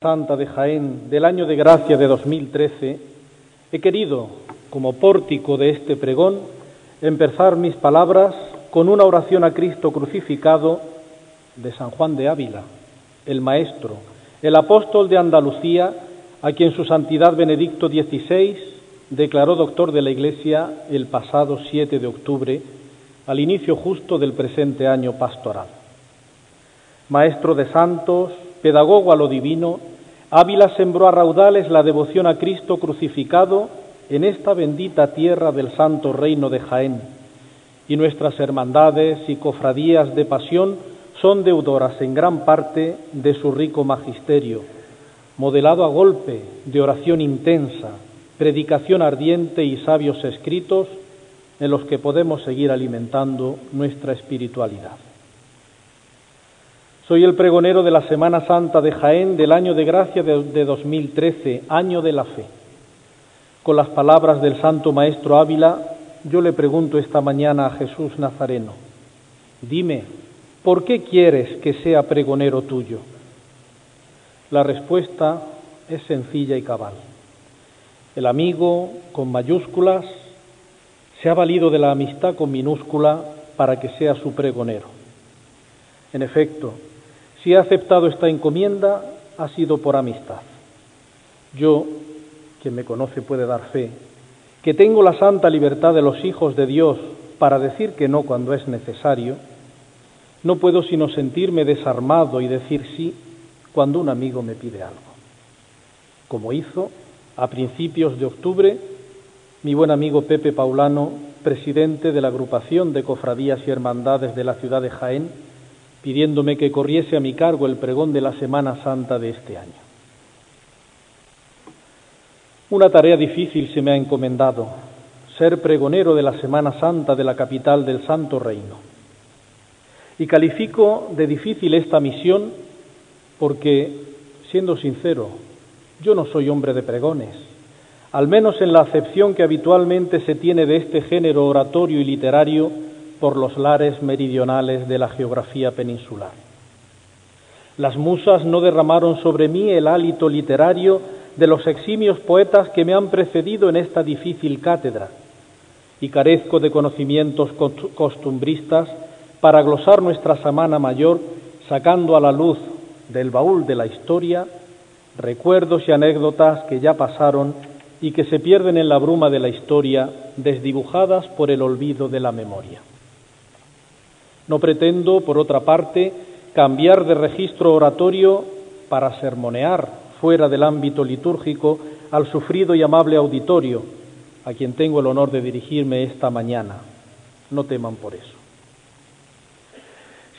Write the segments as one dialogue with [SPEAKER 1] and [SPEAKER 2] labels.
[SPEAKER 1] Santa de Jaén del año de gracia de 2013, he querido, como pórtico de este pregón, empezar mis palabras con una oración a Cristo crucificado de San Juan de Ávila, el maestro, el apóstol de Andalucía, a quien su santidad Benedicto XVI declaró doctor de la Iglesia el pasado 7 de octubre, al inicio justo del presente año pastoral. Maestro de santos, pedagogo a lo divino, Ávila sembró a raudales la devoción a Cristo crucificado en esta bendita tierra del santo reino de Jaén, y nuestras hermandades y cofradías de pasión son deudoras en gran parte de su rico magisterio, modelado a golpe de oración intensa, predicación ardiente y sabios escritos en los que podemos seguir alimentando nuestra espiritualidad. Soy el pregonero de la Semana Santa de Jaén del año de gracia de, 2013, año de la fe. Con las palabras del Santo Maestro Ávila, yo le pregunto esta mañana a Jesús Nazareno, dime, ¿por qué quieres que sea pregonero tuyo? La respuesta es sencilla y cabal. El amigo, con mayúsculas, se ha valido de la amistad con minúscula para que sea su pregonero. En efecto, si he aceptado esta encomienda, ha sido por amistad. Yo, quien me conoce puede dar fe, que tengo la santa libertad de los hijos de Dios para decir que no cuando es necesario, no puedo sino sentirme desarmado y decir sí cuando un amigo me pide algo. Como hizo a principios de octubre mi buen amigo Pepe Paulano, presidente de la agrupación de cofradías y hermandades de la ciudad de Jaén, pidiéndome que corriese a mi cargo el pregón de la Semana Santa de este año. Una tarea difícil se me ha encomendado, ser pregonero de la Semana Santa de la capital del Santo Reino. Y califico de difícil esta misión porque, siendo sincero, yo no soy hombre de pregones, al menos en la acepción que habitualmente se tiene de este género oratorio y literario por los lares meridionales de la geografía peninsular. Las musas no derramaron sobre mí el hálito literario de los eximios poetas que me han precedido en esta difícil cátedra, y carezco de conocimientos costumbristas para glosar nuestra Semana Mayor, sacando a la luz del baúl de la historia recuerdos y anécdotas que ya pasaron y que se pierden en la bruma de la historia, desdibujadas por el olvido de la memoria. No pretendo, por otra parte, cambiar de registro oratorio para sermonear fuera del ámbito litúrgico al sufrido y amable auditorio, a quien tengo el honor de dirigirme esta mañana. No teman por eso.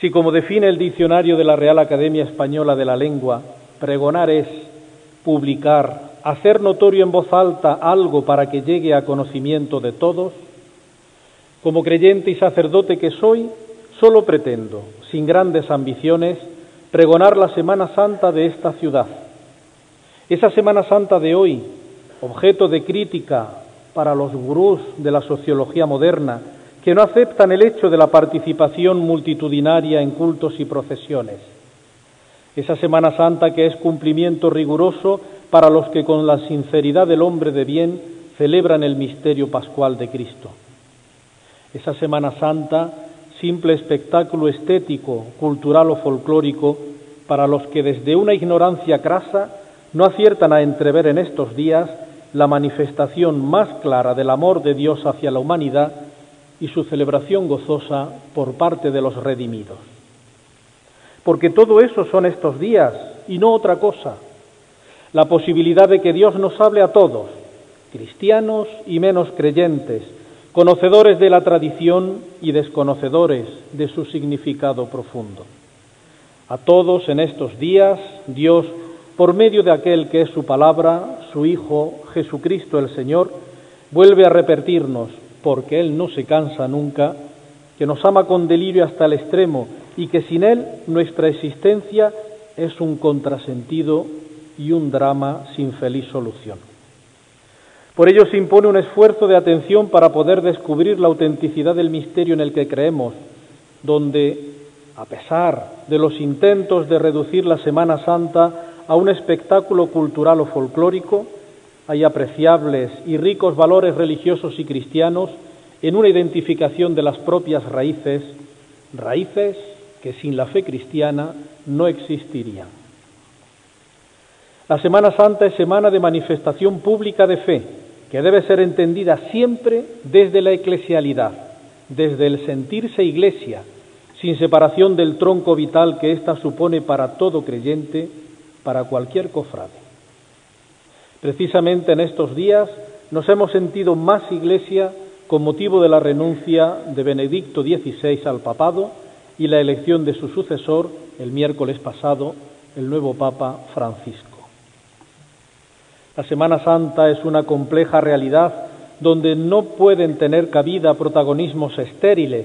[SPEAKER 1] Si, como define el diccionario de la Real Academia Española de la Lengua, pregonar es publicar, hacer notorio en voz alta algo para que llegue a conocimiento de todos, como creyente y sacerdote que soy, Solo pretendo, sin grandes ambiciones, pregonar la Semana Santa de esta ciudad. Esa Semana Santa de hoy, objeto de crítica para los gurús de la sociología moderna, que no aceptan el hecho de la participación multitudinaria en cultos y procesiones. Esa Semana Santa que es cumplimiento riguroso para los que con la sinceridad del hombre de bien celebran el misterio pascual de Cristo. Esa Semana Santa simple espectáculo estético, cultural o folclórico para los que desde una ignorancia crasa no aciertan a entrever en estos días la manifestación más clara del amor de Dios hacia la humanidad y su celebración gozosa por parte de los redimidos. Porque todo eso son estos días y no otra cosa. La posibilidad de que Dios nos hable a todos, cristianos y menos creyentes, conocedores de la tradición y desconocedores de su significado profundo. A todos en estos días, Dios, por medio de aquel que es su palabra, su Hijo, Jesucristo el Señor, vuelve a repetirnos, porque Él no se cansa nunca, que nos ama con delirio hasta el extremo y que sin Él nuestra existencia es un contrasentido y un drama sin feliz solución. Por ello se impone un esfuerzo de atención para poder descubrir la autenticidad del misterio en el que creemos, donde, a pesar de los intentos de reducir la Semana Santa a un espectáculo cultural o folclórico, hay apreciables y ricos valores religiosos y cristianos en una identificación de las propias raíces, raíces que sin la fe cristiana no existirían. La Semana Santa es semana de manifestación pública de fe, que debe ser entendida siempre desde la eclesialidad, desde el sentirse iglesia, sin separación del tronco vital que ésta supone para todo creyente, para cualquier cofrade. Precisamente en estos días nos hemos sentido más iglesia con motivo de la renuncia de Benedicto XVI al papado y la elección de su sucesor el miércoles pasado, el nuevo Papa Francisco. La Semana Santa es una compleja realidad donde no pueden tener cabida protagonismos estériles,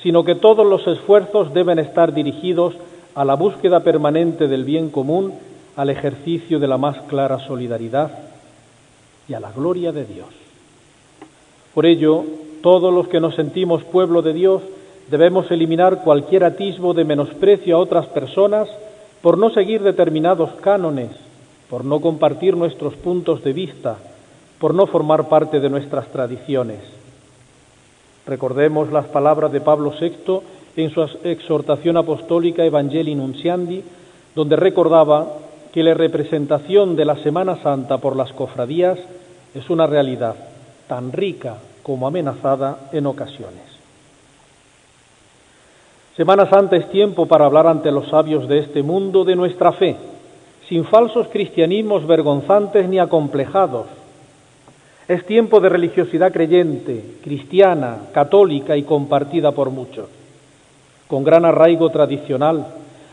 [SPEAKER 1] sino que todos los esfuerzos deben estar dirigidos a la búsqueda permanente del bien común, al ejercicio de la más clara solidaridad y a la gloria de Dios. Por ello, todos los que nos sentimos pueblo de Dios debemos eliminar cualquier atisbo de menosprecio a otras personas por no seguir determinados cánones, por no compartir nuestros puntos de vista, por no formar parte de nuestras tradiciones. Recordemos las palabras de Pablo VI en su exhortación apostólica Evangelii Nunciandi, donde recordaba que la representación de la Semana Santa por las cofradías es una realidad tan rica como amenazada en ocasiones. Semana Santa es tiempo para hablar ante los sabios de este mundo de nuestra fe, sin falsos cristianismos vergonzantes ni acomplejados. Es tiempo de religiosidad creyente, cristiana, católica y compartida por muchos, con gran arraigo tradicional,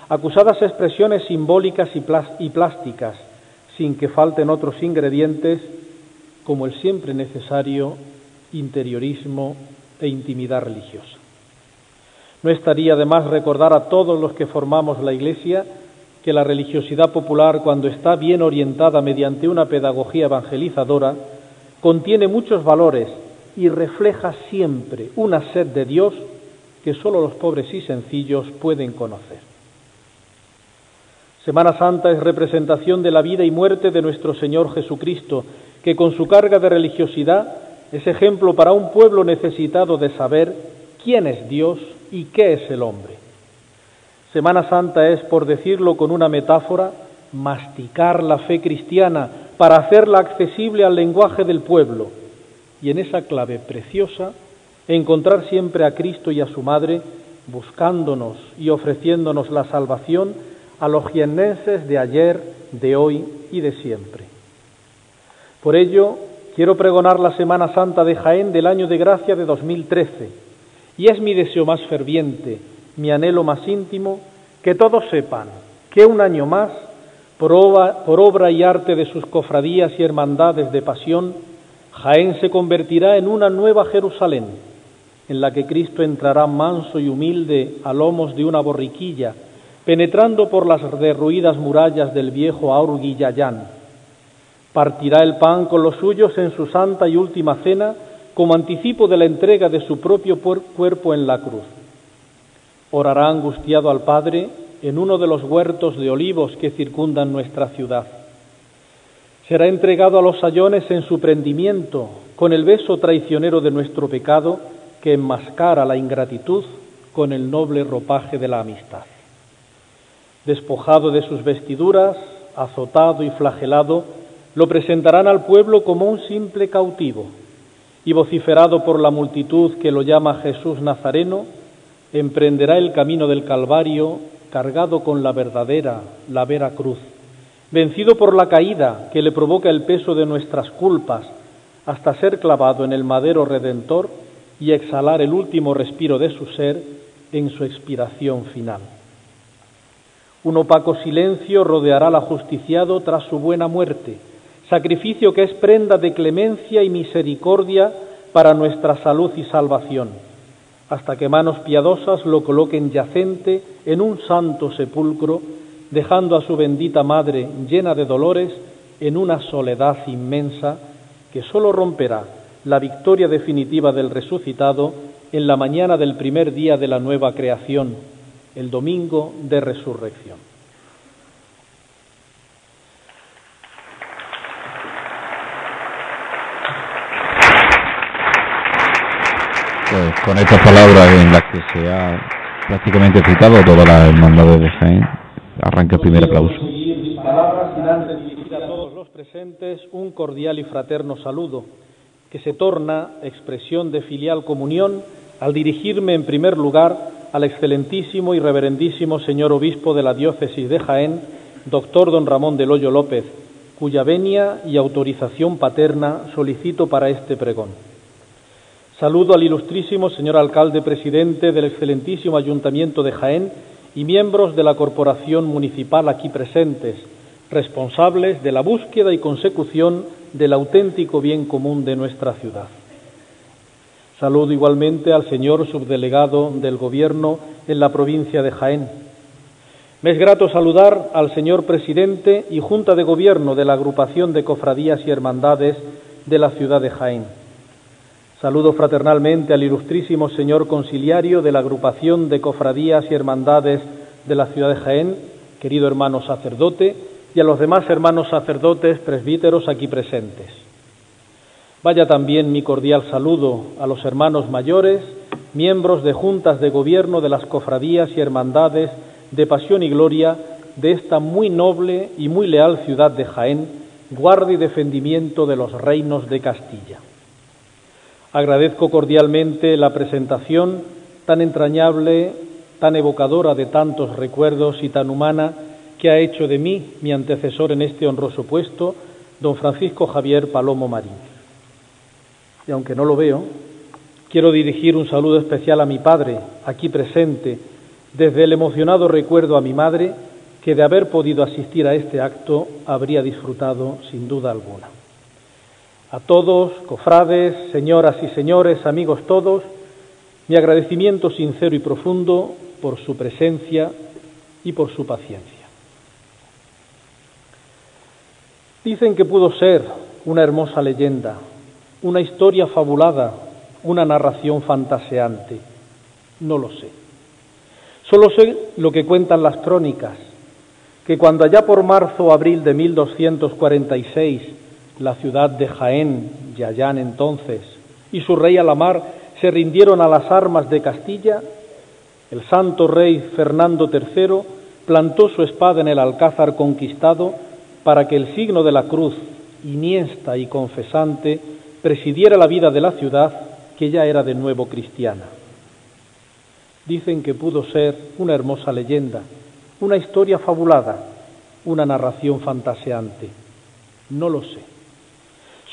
[SPEAKER 1] acusadas expresiones simbólicas y plásticas, sin que falten otros ingredientes como el siempre necesario interiorismo e intimidad religiosa. No estaría de más recordar a todos los que formamos la Iglesia que la religiosidad popular, cuando está bien orientada mediante una pedagogía evangelizadora, contiene muchos valores y refleja siempre una sed de Dios que sólo los pobres y sencillos pueden conocer. Semana Santa es representación de la vida y muerte de nuestro Señor Jesucristo, que con su carga de religiosidad es ejemplo para un pueblo necesitado de saber quién es Dios y qué es el hombre. Semana Santa es, por decirlo con una metáfora, masticar la fe cristiana para hacerla accesible al lenguaje del pueblo y en esa clave preciosa encontrar siempre a Cristo y a su Madre buscándonos y ofreciéndonos la salvación a los jiennenses de ayer, de hoy y de siempre. Por ello, quiero pregonar la Semana Santa de Jaén del año de gracia de 2013 y es mi deseo más ferviente, mi anhelo más íntimo, que todos sepan que un año más, por obra, por obra y arte de sus cofradías y hermandades de pasión, Jaén se convertirá en una nueva Jerusalén, en la que Cristo entrará manso y humilde a lomos de una borriquilla, penetrando por las derruidas murallas del viejo Aurguillayán. Partirá el pan con los suyos en su santa y última cena como anticipo de la entrega de su propio cuerpo en la cruz. Orará angustiado al Padre en uno de los huertos de olivos que circundan nuestra ciudad. Será entregado a los sayones en su prendimiento, con el beso traicionero de nuestro pecado que enmascara la ingratitud con el noble ropaje de la amistad despojado de sus vestiduras, azotado y flagelado, lo presentarán al pueblo como un simple cautivo, y vociferado por la multitud que lo llama Jesús Nazareno, emprenderá el camino del Calvario cargado con la verdadera, la vera cruz, vencido por la caída que le provoca el peso de nuestras culpas, hasta ser clavado en el madero redentor y exhalar el último respiro de su ser en su expiración final. Un opaco silencio rodeará al ajusticiado tras su buena muerte, sacrificio que es prenda de clemencia y misericordia para nuestra salud y salvación, hasta que manos piadosas lo coloquen yacente en un santo sepulcro, dejando a su bendita madre llena de dolores en una soledad inmensa que sólo romperá la victoria definitiva del resucitado en la mañana del primer día de la nueva creación el domingo de resurrección.
[SPEAKER 2] Pues con estas palabras en las que se ha prácticamente citado toda la hermandad de Jaén, arranca el primer aplauso.
[SPEAKER 1] Palabras sin antes dirigir a todos los presentes un cordial y fraterno saludo, que se torna expresión de filial comunión al dirigirme en primer lugar al excelentísimo y reverendísimo señor obispo de la diócesis de Jaén, doctor don Ramón del Hoyo López, cuya venia y autorización paterna solicito para este pregón. Saludo al ilustrísimo señor alcalde presidente del excelentísimo Ayuntamiento de Jaén y miembros de la Corporación Municipal aquí presentes, responsables de la búsqueda y consecución del auténtico bien común de nuestra ciudad. Saludo igualmente al señor subdelegado del Gobierno en la provincia de Jaén. Me es grato saludar al señor presidente y Junta de Gobierno de la Agrupación de Cofradías y Hermandades de la ciudad de Jaén. Saludo fraternalmente al ilustrísimo señor conciliario de la Agrupación de Cofradías y Hermandades de la ciudad de Jaén, querido hermano sacerdote, y a los demás hermanos sacerdotes presbíteros aquí presentes. Vaya también mi cordial saludo a los hermanos mayores, miembros de juntas de gobierno de las cofradías y hermandades de pasión y gloria de esta muy noble y muy leal ciudad de Jaén, guarda y defendimiento de los reinos de Castilla. Agradezco cordialmente la presentación tan entrañable, tan evocadora de tantos recuerdos y tan humana que ha hecho de mí mi antecesor en este honroso puesto, don Francisco Javier Palomo Marín. Y aunque no lo veo, quiero dirigir un saludo especial a mi padre, aquí presente, desde el emocionado recuerdo a mi madre, que de haber podido asistir a este acto habría disfrutado sin duda alguna. A todos, cofrades, señoras y señores, amigos todos, mi agradecimiento sincero y profundo por su presencia y por su paciencia. Dicen que pudo ser una hermosa leyenda, una historia fabulada, una narración fantaseante. No lo sé. Solo sé lo que cuentan las crónicas, que cuando allá por marzo o abril de 1246 la ciudad de Jaén, Yayán entonces, y su rey Alamar se rindieron a las armas de Castilla, el santo rey Fernando III plantó su espada en el alcázar conquistado para que el signo de la cruz, iniesta y confesante, presidiera la vida de la ciudad, que ya era de nuevo cristiana. Dicen que pudo ser una hermosa leyenda, una historia fabulada, una narración fantaseante. No lo sé.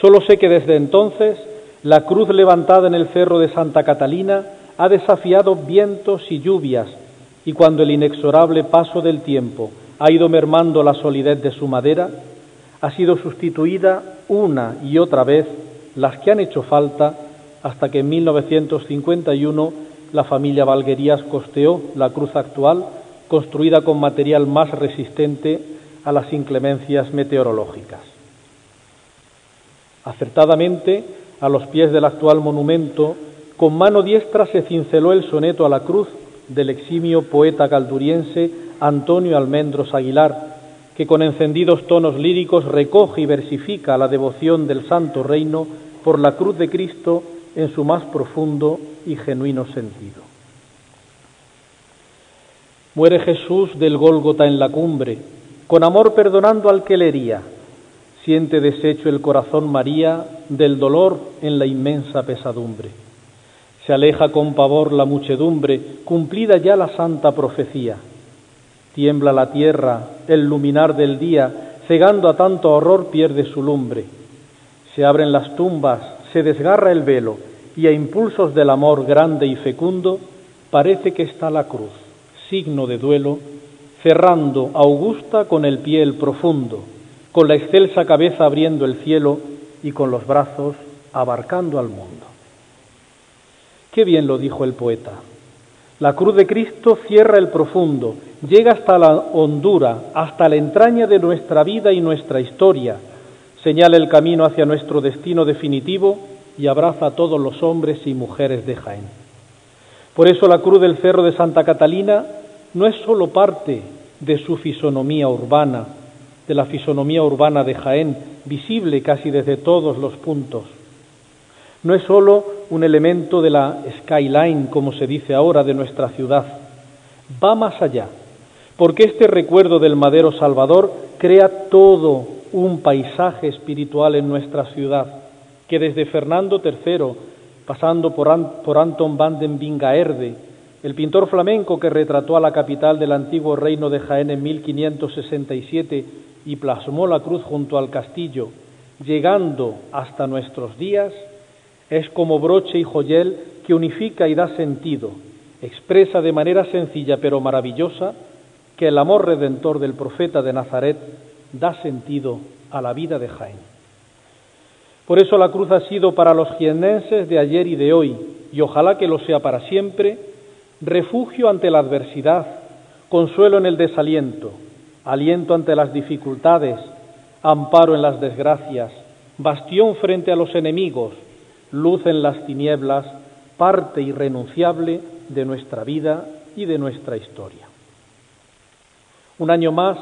[SPEAKER 1] Solo sé que desde entonces la cruz levantada en el cerro de Santa Catalina ha desafiado vientos y lluvias, y cuando el inexorable paso del tiempo ha ido mermando la solidez de su madera, ha sido sustituida una y otra vez las que han hecho falta hasta que en 1951 la familia Valguerías costeó la cruz actual, construida con material más resistente a las inclemencias meteorológicas. Acertadamente, a los pies del actual monumento, con mano diestra se cinceló el soneto a la cruz del eximio poeta calduriense Antonio Almendros Aguilar, que con encendidos tonos líricos recoge y versifica la devoción del Santo Reino por la cruz de Cristo en su más profundo y genuino sentido. Muere Jesús del Gólgota en la cumbre, con amor perdonando al que le hería. Siente deshecho el corazón María del dolor en la inmensa pesadumbre. Se aleja con pavor la muchedumbre, cumplida ya la santa profecía. Tiembla la tierra, el luminar del día, cegando a tanto horror pierde su lumbre. Se abren las tumbas, se desgarra el velo, y a impulsos del amor grande y fecundo, parece que está la cruz, signo de duelo, cerrando augusta con el pie el profundo, con la excelsa cabeza abriendo el cielo y con los brazos abarcando al mundo. Qué bien lo dijo el poeta. La cruz de Cristo cierra el profundo, llega hasta la hondura, hasta la entraña de nuestra vida y nuestra historia, señala el camino hacia nuestro destino definitivo y abraza a todos los hombres y mujeres de Jaén. Por eso la cruz del Cerro de Santa Catalina no es sólo parte de su fisonomía urbana, de la fisonomía urbana de Jaén, visible casi desde todos los puntos. No es sólo un elemento de la skyline, como se dice ahora, de nuestra ciudad. Va más allá, porque este recuerdo del madero Salvador crea todo un paisaje espiritual en nuestra ciudad, que desde Fernando III, pasando por, Anton van den Bingaerde, el pintor flamenco que retrató a la capital del antiguo reino de Jaén en 1567 y plasmó la cruz junto al castillo, llegando hasta nuestros días, es como broche y joyel que unifica y da sentido, expresa de manera sencilla pero maravillosa que el amor redentor del profeta de Nazaret da sentido a la vida de Jaén. Por eso la cruz ha sido para los jienenses de ayer y de hoy, y ojalá que lo sea para siempre, refugio ante la adversidad, consuelo en el desaliento, aliento ante las dificultades, amparo en las desgracias, bastión frente a los enemigos, luz en las tinieblas, parte irrenunciable de nuestra vida y de nuestra historia. Un año más,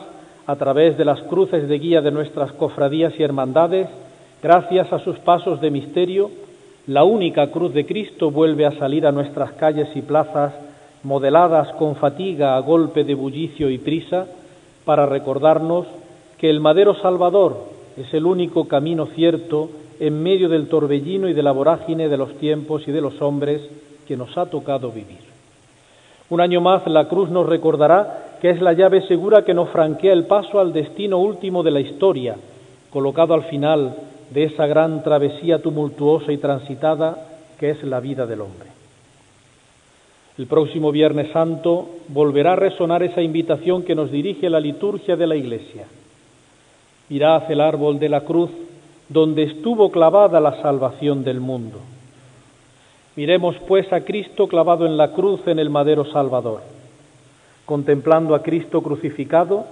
[SPEAKER 1] a través de las cruces de guía de nuestras cofradías y hermandades, gracias a sus pasos de misterio, la única cruz de Cristo vuelve a salir a nuestras calles y plazas, modeladas con fatiga a golpe de bullicio y prisa, para recordarnos que el madero Salvador es el único camino cierto en medio del torbellino y de la vorágine de los tiempos y de los hombres que nos ha tocado vivir. Un año más la cruz nos recordará que es la llave segura que nos franquea el paso al destino último de la historia, colocado al final de esa gran travesía tumultuosa y transitada que es la vida del hombre. El próximo Viernes Santo volverá a resonar esa invitación que nos dirige la liturgia de la Iglesia. Mirad el árbol de la cruz donde estuvo clavada la salvación del mundo. Miremos pues a Cristo clavado en la cruz en el madero Salvador, contemplando a Cristo crucificado,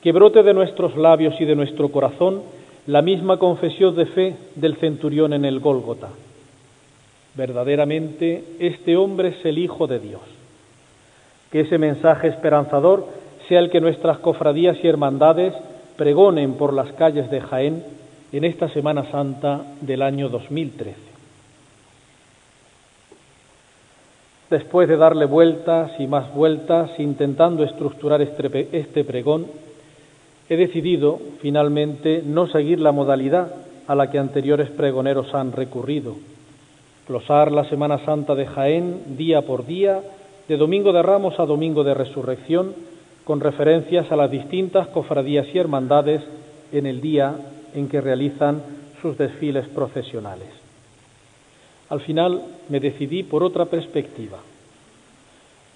[SPEAKER 1] que brote de nuestros labios y de nuestro corazón la misma confesión de fe del centurión en el Gólgota. Verdaderamente este hombre es el Hijo de Dios. Que ese mensaje esperanzador sea el que nuestras cofradías y hermandades pregonen por las calles de Jaén en esta Semana Santa del año 2013. Después de darle vueltas y más vueltas intentando estructurar este, este pregón, he decidido finalmente no seguir la modalidad a la que anteriores pregoneros han recurrido, glosar la Semana Santa de Jaén día por día, de Domingo de Ramos a Domingo de Resurrección, con referencias a las distintas cofradías y hermandades en el día en que realizan sus desfiles procesionales. Al final me decidí por otra perspectiva.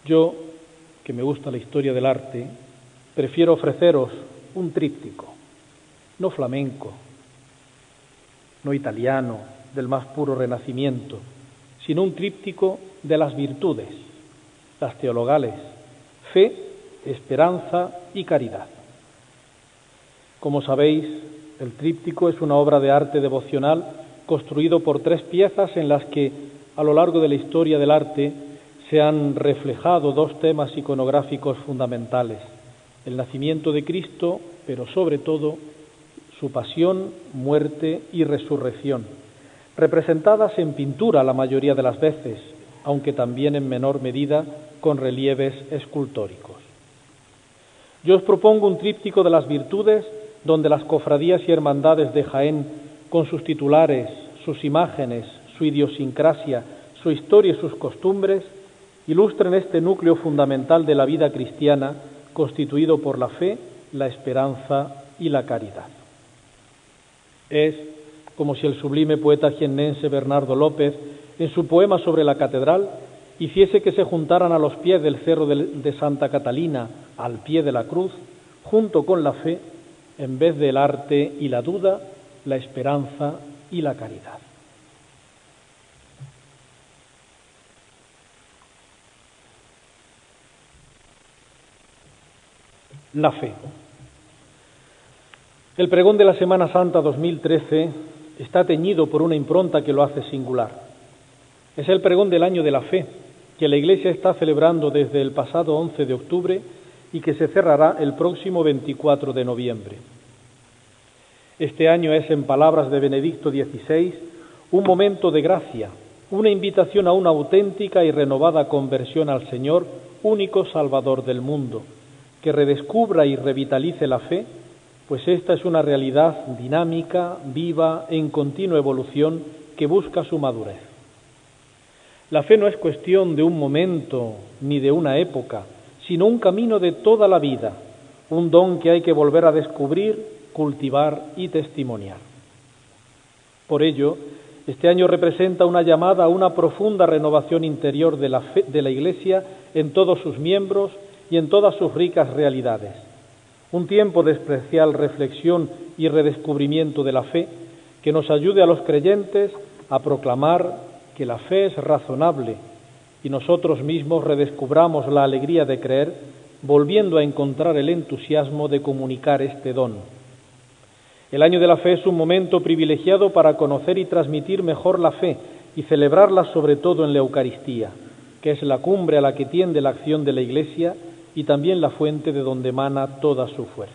[SPEAKER 1] Yo, que me gusta la historia del arte, prefiero ofreceros un tríptico, no flamenco, no italiano, del más puro renacimiento, sino un tríptico de las virtudes, las teologales, fe, esperanza y caridad. Como sabéis, el tríptico es una obra de arte devocional construido por tres piezas en las que a lo largo de la historia del arte se han reflejado dos temas iconográficos fundamentales, el nacimiento de Cristo, pero sobre todo su pasión, muerte y resurrección, representadas en pintura la mayoría de las veces, aunque también en menor medida con relieves escultóricos. Yo os propongo un tríptico de las virtudes donde las cofradías y hermandades de Jaén, con sus titulares, sus imágenes, su idiosincrasia, su historia y sus costumbres, ilustren este núcleo fundamental de la vida cristiana constituido por la fe, la esperanza y la caridad. Es como si el sublime poeta jiennense Bernardo López, en su poema sobre la catedral, hiciese que se juntaran a los pies del cerro de Santa Catalina, al pie de la cruz, junto con la fe, en vez del arte y la duda, la esperanza y la caridad. La fe. El pregón de la Semana Santa 2013 está teñido por una impronta que lo hace singular. Es el pregón del año de la fe, que la Iglesia está celebrando desde el pasado 11 de octubre y que se cerrará el próximo 24 de noviembre. Este año es, en palabras de Benedicto XVI, un momento de gracia, una invitación a una auténtica y renovada conversión al Señor, único Salvador del mundo, que redescubra y revitalice la fe, pues esta es una realidad dinámica, viva, en continua evolución, que busca su madurez. La fe no es cuestión de un momento ni de una época, sino un camino de toda la vida, un don que hay que volver a descubrir, cultivar y testimoniar. Por ello, este año representa una llamada a una profunda renovación interior de la, fe, de la Iglesia en todos sus miembros y en todas sus ricas realidades. Un tiempo de especial reflexión y redescubrimiento de la fe que nos ayude a los creyentes a proclamar que la fe es razonable y nosotros mismos redescubramos la alegría de creer, volviendo a encontrar el entusiasmo de comunicar este don. El año de la fe es un momento privilegiado para conocer y transmitir mejor la fe y celebrarla sobre todo en la Eucaristía, que es la cumbre a la que tiende la acción de la Iglesia y también la fuente de donde emana toda su fuerza.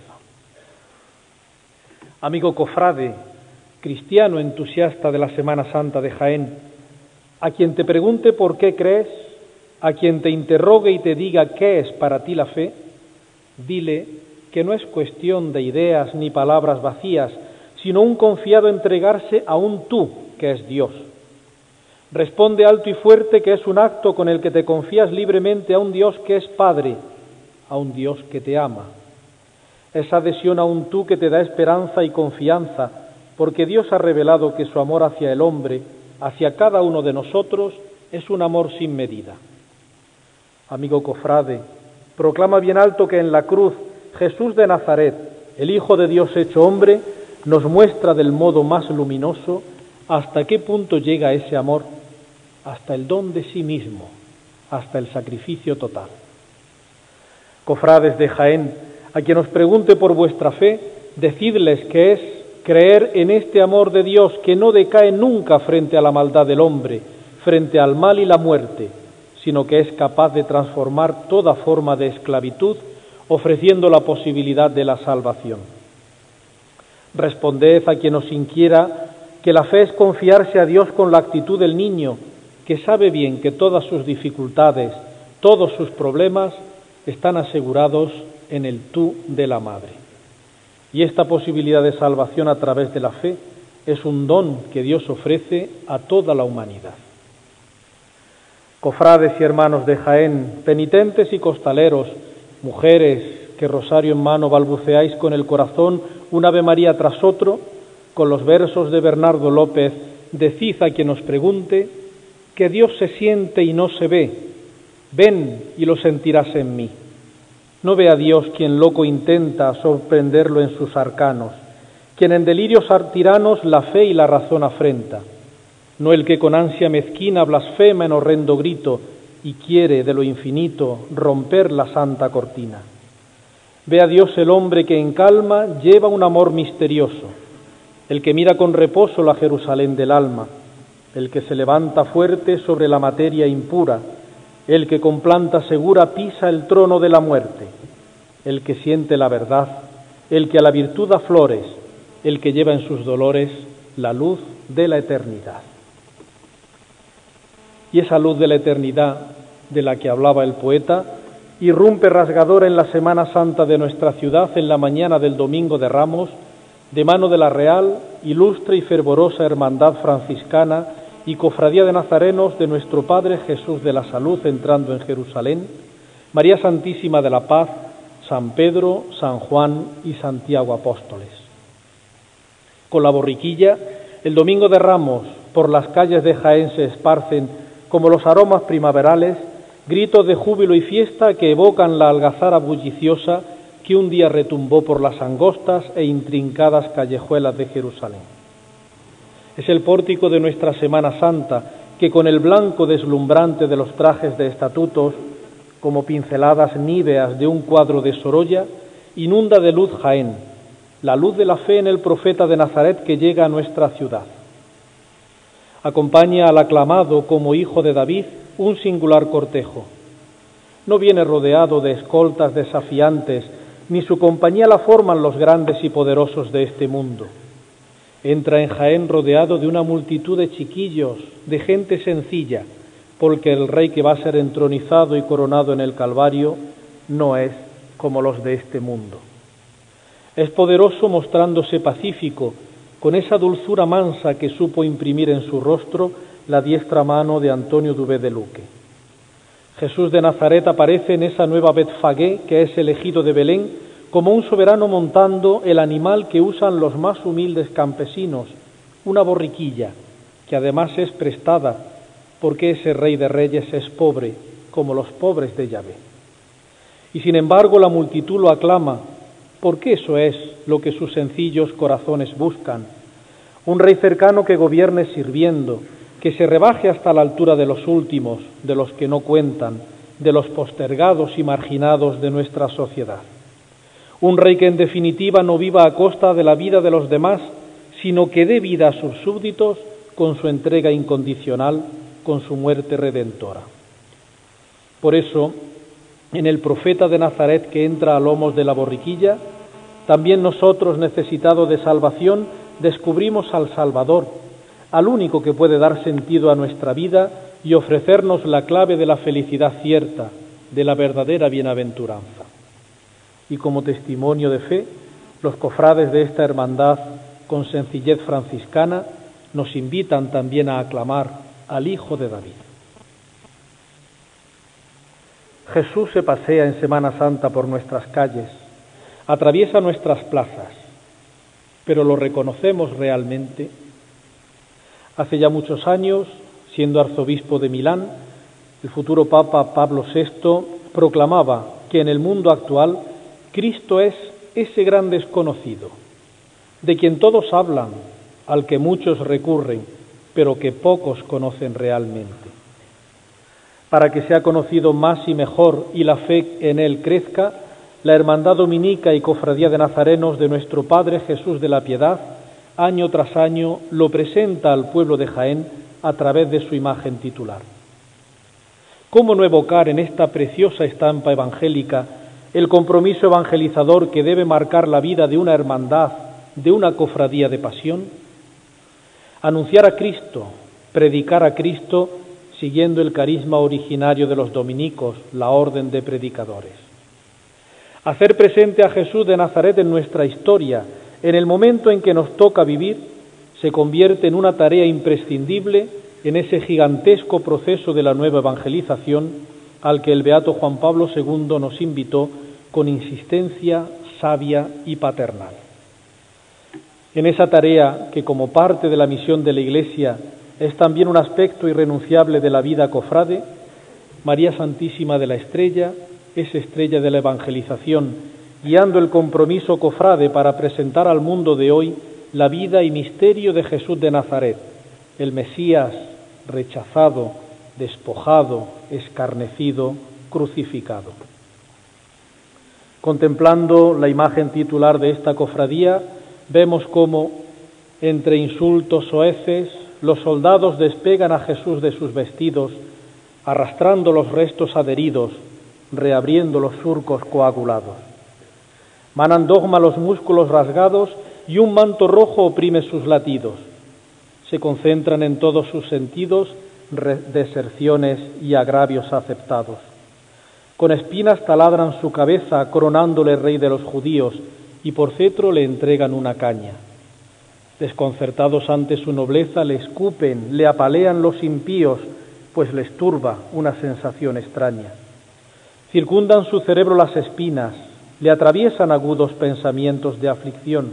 [SPEAKER 1] Amigo cofrade, cristiano entusiasta de la Semana Santa de Jaén, a quien te pregunte por qué crees, a quien te interrogue y te diga qué es para ti la fe, dile que no es cuestión de ideas ni palabras vacías, sino un confiado entregarse a un tú que es Dios. Responde alto y fuerte que es un acto con el que te confías libremente a un Dios que es Padre, a un Dios que te ama. Esa adhesión a un tú que te da esperanza y confianza, porque Dios ha revelado que su amor hacia el hombre, hacia cada uno de nosotros, es un amor sin medida. Amigo cofrade, proclama bien alto que en la cruz Jesús de Nazaret, el Hijo de Dios hecho hombre, nos muestra del modo más luminoso hasta qué punto llega ese amor, hasta el don de sí mismo, hasta el sacrificio total. Cofrades de Jaén, a quien os pregunte por vuestra fe, decidles que es creer en este amor de Dios que no decae nunca frente a la maldad del hombre, frente al mal y la muerte, sino que es capaz de transformar toda forma de esclavitud ofreciendo la posibilidad de la salvación. Responded a quien os inquiera que la fe es confiarse a Dios con la actitud del niño, que sabe bien que todas sus dificultades, todos sus problemas están asegurados en el tú de la madre. Y esta posibilidad de salvación a través de la fe es un don que Dios ofrece a toda la humanidad. Cofrades y hermanos de Jaén, penitentes y costaleros, Mujeres que rosario en mano balbuceáis con el corazón un Ave María tras otro, con los versos de Bernardo López, decid a quien os pregunte que Dios se siente y no se ve, ven y lo sentirás en mí. No ve a Dios quien loco intenta sorprenderlo en sus arcanos, quien en delirios tiranos la fe y la razón afrenta, no el que con ansia mezquina blasfema en horrendo grito, y quiere de lo infinito romper la santa cortina. Ve a Dios el hombre que en calma lleva un amor misterioso, el que mira con reposo la Jerusalén del alma, el que se levanta fuerte sobre la materia impura, el que con planta segura pisa el trono de la muerte, el que siente la verdad, el que a la virtud da flores, el que lleva en sus dolores la luz de la eternidad. Y esa luz de la eternidad de la que hablaba el poeta, irrumpe rasgadora en la Semana Santa de nuestra ciudad en la mañana del Domingo de Ramos, de mano de la Real, ilustre y fervorosa Hermandad Franciscana y Cofradía de Nazarenos de nuestro Padre Jesús de la Salud entrando en Jerusalén, María Santísima de la Paz, San Pedro, San Juan y Santiago Apóstoles. Con la borriquilla, el Domingo de Ramos, por las calles de Jaén se esparcen como los aromas primaverales gritos de júbilo y fiesta que evocan la algazara bulliciosa que un día retumbó por las angostas e intrincadas callejuelas de Jerusalén. Es el pórtico de nuestra Semana Santa que con el blanco deslumbrante de los trajes de estatutos, como pinceladas níveas de un cuadro de Sorolla, inunda de luz Jaén, la luz de la fe en el profeta de Nazaret que llega a nuestra ciudad. Acompaña al aclamado como hijo de David un singular cortejo. No viene rodeado de escoltas desafiantes, ni su compañía la forman los grandes y poderosos de este mundo. Entra en Jaén rodeado de una multitud de chiquillos, de gente sencilla, porque el rey que va a ser entronizado y coronado en el Calvario no es como los de este mundo. Es poderoso mostrándose pacífico, con esa dulzura mansa que supo imprimir en su rostro la diestra mano de Antonio Dubé de Luque. Jesús de Nazaret aparece en esa nueva Betfagé que es elegido de Belén como un soberano montando el animal que usan los más humildes campesinos, una borriquilla, que además es prestada porque ese rey de reyes es pobre, como los pobres de Yahvé. Y sin embargo la multitud lo aclama, porque eso es lo que sus sencillos corazones buscan. Un rey cercano que gobierne sirviendo, que se rebaje hasta la altura de los últimos, de los que no cuentan, de los postergados y marginados de nuestra sociedad. Un rey que en definitiva no viva a costa de la vida de los demás, sino que dé vida a sus súbditos con su entrega incondicional, con su muerte redentora. Por eso, en el profeta de Nazaret que entra a lomos de la borriquilla, también nosotros, necesitados de salvación, descubrimos al Salvador, al único que puede dar sentido a nuestra vida y ofrecernos la clave de la felicidad cierta, de la verdadera bienaventuranza. Y como testimonio de fe, los cofrades de esta hermandad con sencillez franciscana nos invitan también a aclamar al Hijo de David. Jesús se pasea en Semana Santa por nuestras calles, atraviesa nuestras plazas, pero lo reconocemos realmente. Hace ya muchos años, siendo arzobispo de Milán, el futuro Papa Pablo VI proclamaba que en el mundo actual Cristo es ese gran desconocido, de quien todos hablan, al que muchos recurren, pero que pocos conocen realmente para que sea conocido más y mejor y la fe en él crezca, la Hermandad Dominica y Cofradía de Nazarenos de nuestro Padre Jesús de la Piedad, año tras año, lo presenta al pueblo de Jaén a través de su imagen titular. ¿Cómo no evocar en esta preciosa estampa evangélica el compromiso evangelizador que debe marcar la vida de una hermandad, de una cofradía de pasión? Anunciar a Cristo, predicar a Cristo, siguiendo el carisma originario de los dominicos, la orden de predicadores. Hacer presente a Jesús de Nazaret en nuestra historia, en el momento en que nos toca vivir, se convierte en una tarea imprescindible en ese gigantesco proceso de la nueva evangelización al que el beato Juan Pablo II nos invitó con insistencia sabia y paternal. En esa tarea que como parte de la misión de la Iglesia es también un aspecto irrenunciable de la vida cofrade. María Santísima de la Estrella es estrella de la evangelización, guiando el compromiso cofrade para presentar al mundo de hoy la vida y misterio de Jesús de Nazaret, el Mesías rechazado, despojado, escarnecido, crucificado. Contemplando la imagen titular de esta cofradía, vemos cómo, entre insultos soeces, los soldados despegan a Jesús de sus vestidos, arrastrando los restos adheridos, reabriendo los surcos coagulados. Manan dogma los músculos rasgados y un manto rojo oprime sus latidos. Se concentran en todos sus sentidos deserciones y agravios aceptados. Con espinas taladran su cabeza, coronándole rey de los judíos, y por cetro le entregan una caña. Desconcertados ante su nobleza, le escupen, le apalean los impíos, pues les turba una sensación extraña. Circundan su cerebro las espinas, le atraviesan agudos pensamientos de aflicción.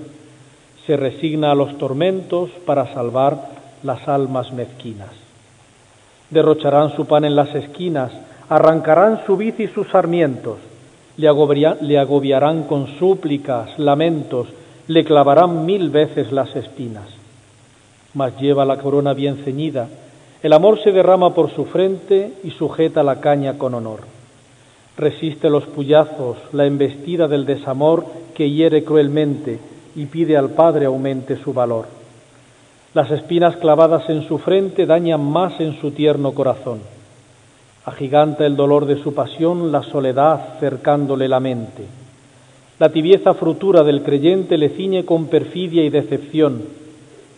[SPEAKER 1] Se resigna a los tormentos para salvar las almas mezquinas. Derrocharán su pan en las esquinas, arrancarán su vid y sus sarmientos, le, agobiarán con súplicas, lamentos, le clavarán mil veces las espinas. Mas lleva la corona bien ceñida, el amor se derrama por su frente y sujeta la caña con honor. Resiste los puyazos, la embestida del desamor que hiere cruelmente y pide al Padre aumente su valor. Las espinas clavadas en su frente dañan más en su tierno corazón. Agiganta el dolor de su pasión la soledad cercándole la mente la tibieza frutura del creyente le ciñe con perfidia y decepción.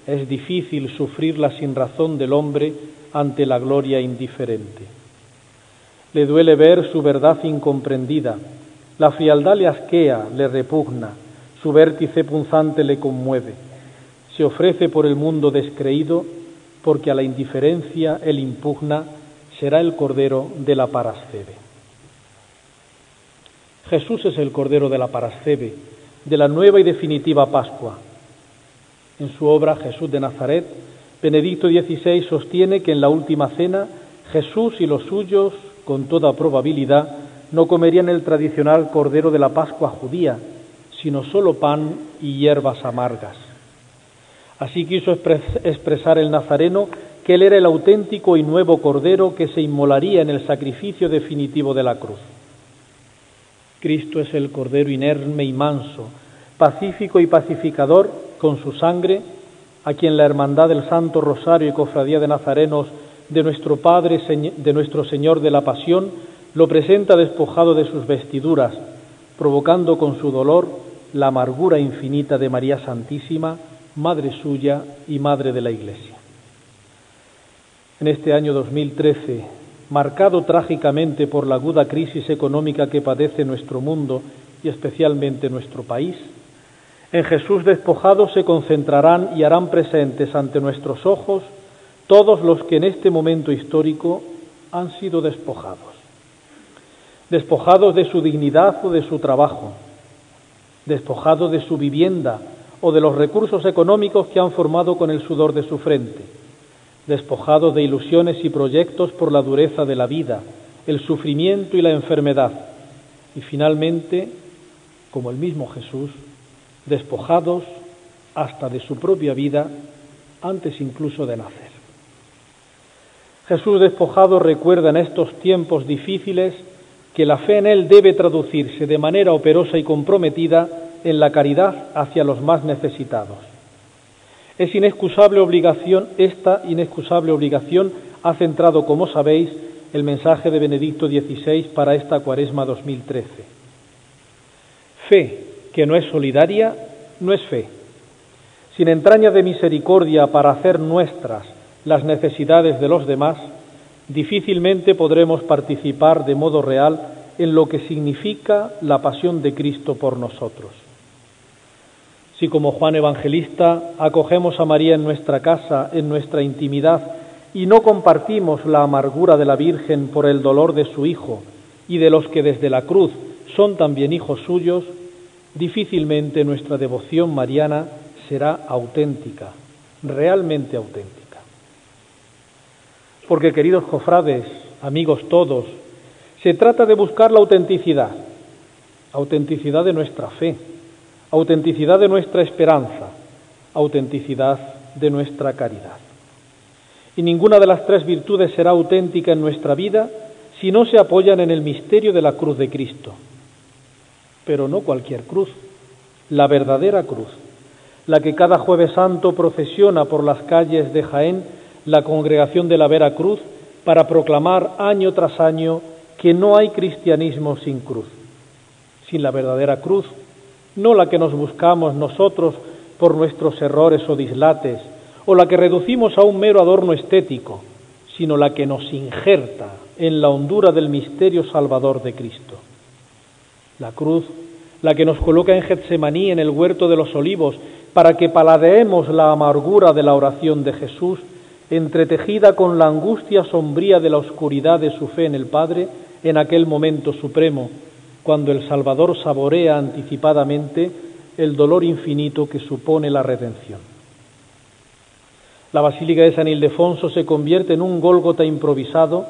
[SPEAKER 1] es difícil sufrir la sinrazón del hombre ante la gloria indiferente. Le duele ver su verdad incomprendida, la frialdad le asquea, le repugna, su vértice punzante le conmueve. Se ofrece por el mundo descreído, porque a la indiferencia él impugna, será el cordero de la parascebe. Jesús es el cordero de la parascebe, de la nueva y definitiva Pascua. En su obra Jesús de Nazaret, Benedicto XVI sostiene que en la última cena Jesús y los suyos, con toda probabilidad, no comerían el tradicional cordero de la Pascua judía, sino solo pan y hierbas amargas. Así quiso expresar el Nazareno que él era el auténtico y nuevo cordero que se inmolaría en el sacrificio definitivo de la cruz. Cristo es el cordero inerme y manso, pacífico y pacificador con su sangre, a quien la hermandad del Santo Rosario y Cofradía de Nazarenos de nuestro Padre, de nuestro Señor de la Pasión, lo presenta despojado de sus vestiduras, provocando con su dolor la amargura infinita de María Santísima, Madre suya y Madre de la Iglesia. En este año 2013, marcado trágicamente por la aguda crisis económica que padece nuestro mundo y especialmente nuestro país, en Jesús despojado se concentrarán y harán presentes ante nuestros ojos todos los que en este momento histórico han sido despojados despojados de su dignidad o de su trabajo, despojados de su vivienda o de los recursos económicos que han formado con el sudor de su frente, despojados de ilusiones y proyectos por la dureza de la vida, el sufrimiento y la enfermedad, y finalmente, como el mismo Jesús, despojados hasta de su propia vida antes incluso de nacer. Jesús despojado recuerda en estos tiempos difíciles que la fe en Él debe traducirse de manera operosa y comprometida en la caridad hacia los más necesitados. Es inexcusable obligación, esta inexcusable obligación ha centrado, como sabéis, el mensaje de Benedicto XVI para esta cuaresma 2013. Fe que no es solidaria no es fe. Sin entraña de misericordia para hacer nuestras las necesidades de los demás, difícilmente podremos participar de modo real en lo que significa la pasión de Cristo por nosotros. Si como Juan Evangelista acogemos a María en nuestra casa, en nuestra intimidad, y no compartimos la amargura de la Virgen por el dolor de su Hijo y de los que desde la cruz son también hijos suyos, difícilmente nuestra devoción mariana será auténtica, realmente auténtica. Porque, queridos cofrades, amigos todos, se trata de buscar la autenticidad, autenticidad de nuestra fe, autenticidad de nuestra esperanza, autenticidad de nuestra caridad. Y ninguna de las tres virtudes será auténtica en nuestra vida si no se apoyan en el misterio de la cruz de Cristo. Pero no cualquier cruz, la verdadera cruz, la que cada jueves santo procesiona por las calles de Jaén la congregación de la Vera Cruz para proclamar año tras año que no hay cristianismo sin cruz, sin la verdadera cruz, no la que nos buscamos nosotros por nuestros errores o dislates, o la que reducimos a un mero adorno estético, sino la que nos injerta en la hondura del misterio salvador de Cristo. La cruz, la que nos coloca en Getsemaní, en el huerto de los olivos, para que paladeemos la amargura de la oración de Jesús, entretejida con la angustia sombría de la oscuridad de su fe en el Padre en aquel momento supremo, cuando el Salvador saborea anticipadamente el dolor infinito que supone la redención. La Basílica de San Ildefonso se convierte en un Gólgota improvisado,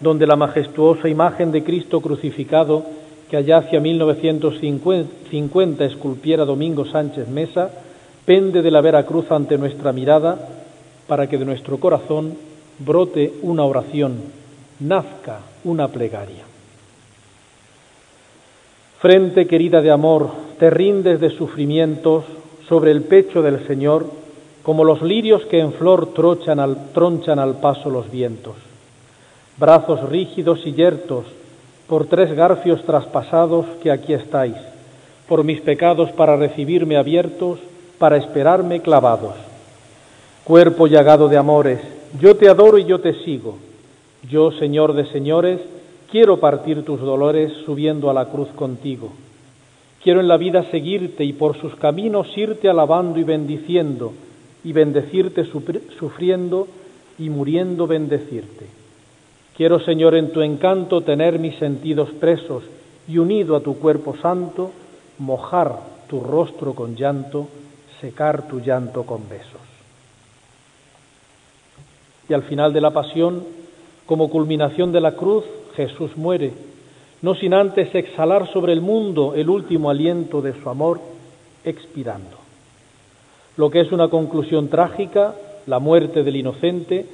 [SPEAKER 1] donde la majestuosa imagen de Cristo crucificado que allá hacia 1950 esculpiera Domingo Sánchez Mesa, pende de la vera cruz ante nuestra mirada para que de nuestro corazón brote una oración, nazca una plegaria. Frente querida de amor, te rindes de sufrimientos sobre el pecho del Señor, como los lirios que en flor tronchan al, tronchan al paso los vientos. Brazos rígidos y yertos, por tres garfios traspasados que aquí estáis, por mis pecados para recibirme abiertos, para esperarme clavados Cuerpo llagado de amores, yo te adoro y yo te sigo. Yo, Señor de señores, quiero partir tus dolores subiendo a la cruz contigo. Quiero en la vida seguirte y por sus caminos irte alabando y bendiciendo, y bendecirte sufriendo y muriendo bendecirte. Quiero, Señor, en tu encanto tener mis sentidos presos y unido a tu cuerpo santo, mojar tu rostro con llanto, secar tu llanto con besos. Y al final de la pasión, como culminación de la cruz, Jesús muere, no sin antes exhalar sobre el mundo el último aliento de su amor, expirando. Lo que es una conclusión trágica, la muerte del inocente,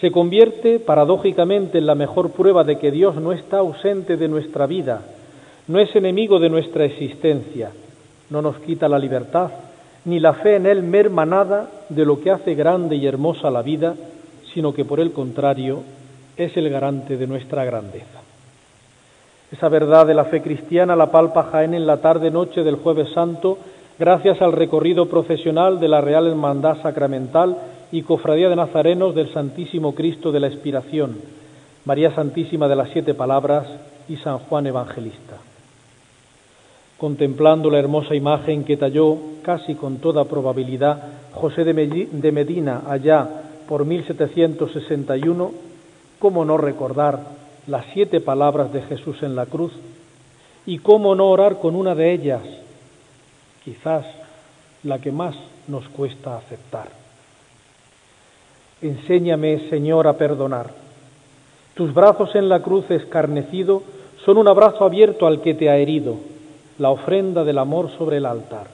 [SPEAKER 1] se convierte paradójicamente en la mejor prueba de que Dios no está ausente de nuestra vida, no es enemigo de nuestra existencia, no nos quita la libertad, ni la fe en Él merma nada de lo que hace grande y hermosa la vida, sino que por el contrario es el garante de nuestra grandeza. Esa verdad de la fe cristiana la palpa Jaén en la tarde-noche del jueves santo, gracias al recorrido procesional de la Real Hermandad Sacramental y Cofradía de Nazarenos del Santísimo Cristo de la Expiración, María Santísima de las Siete Palabras y San Juan Evangelista. Contemplando la hermosa imagen que talló casi con toda probabilidad José de Medina allá por 1761, ¿cómo no recordar las siete palabras de Jesús en la cruz? ¿Y cómo no orar con una de ellas? Quizás la que más nos cuesta aceptar. Enséñame, Señor, a perdonar. Tus brazos en la cruz escarnecido son un abrazo abierto al que te ha herido, la ofrenda del amor sobre el altar.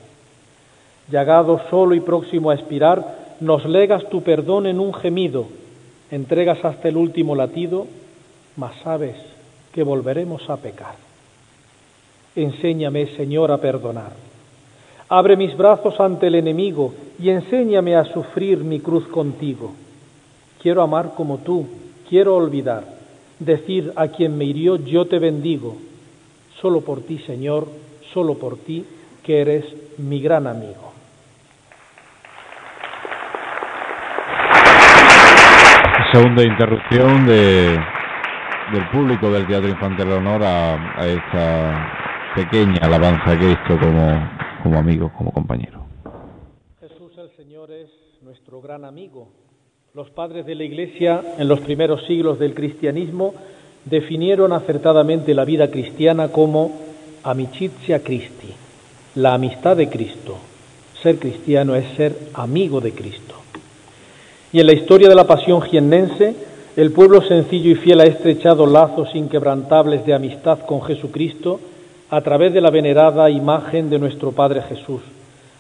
[SPEAKER 1] Llagado solo y próximo a expirar, nos legas tu perdón en un gemido, entregas hasta el último latido, mas sabes que volveremos a pecar. Enséñame, Señor, a perdonar. Abre mis brazos ante el enemigo y enséñame a sufrir mi cruz contigo. Quiero amar como tú, quiero olvidar, decir a quien me hirió, yo te bendigo, solo por ti, Señor, solo por ti, que eres mi gran amigo.
[SPEAKER 2] Segunda interrupción de, del público del Teatro Infantil Honor a, a esta pequeña alabanza a Cristo como, como amigo, como compañero.
[SPEAKER 1] Jesús el Señor es nuestro gran amigo, los padres de la Iglesia en los primeros siglos del cristianismo definieron acertadamente la vida cristiana como amicizia Christi, la amistad de Cristo. Ser cristiano es ser amigo de Cristo. Y en la historia de la pasión jiennense, el pueblo sencillo y fiel ha estrechado lazos inquebrantables de amistad con Jesucristo a través de la venerada imagen de nuestro Padre Jesús,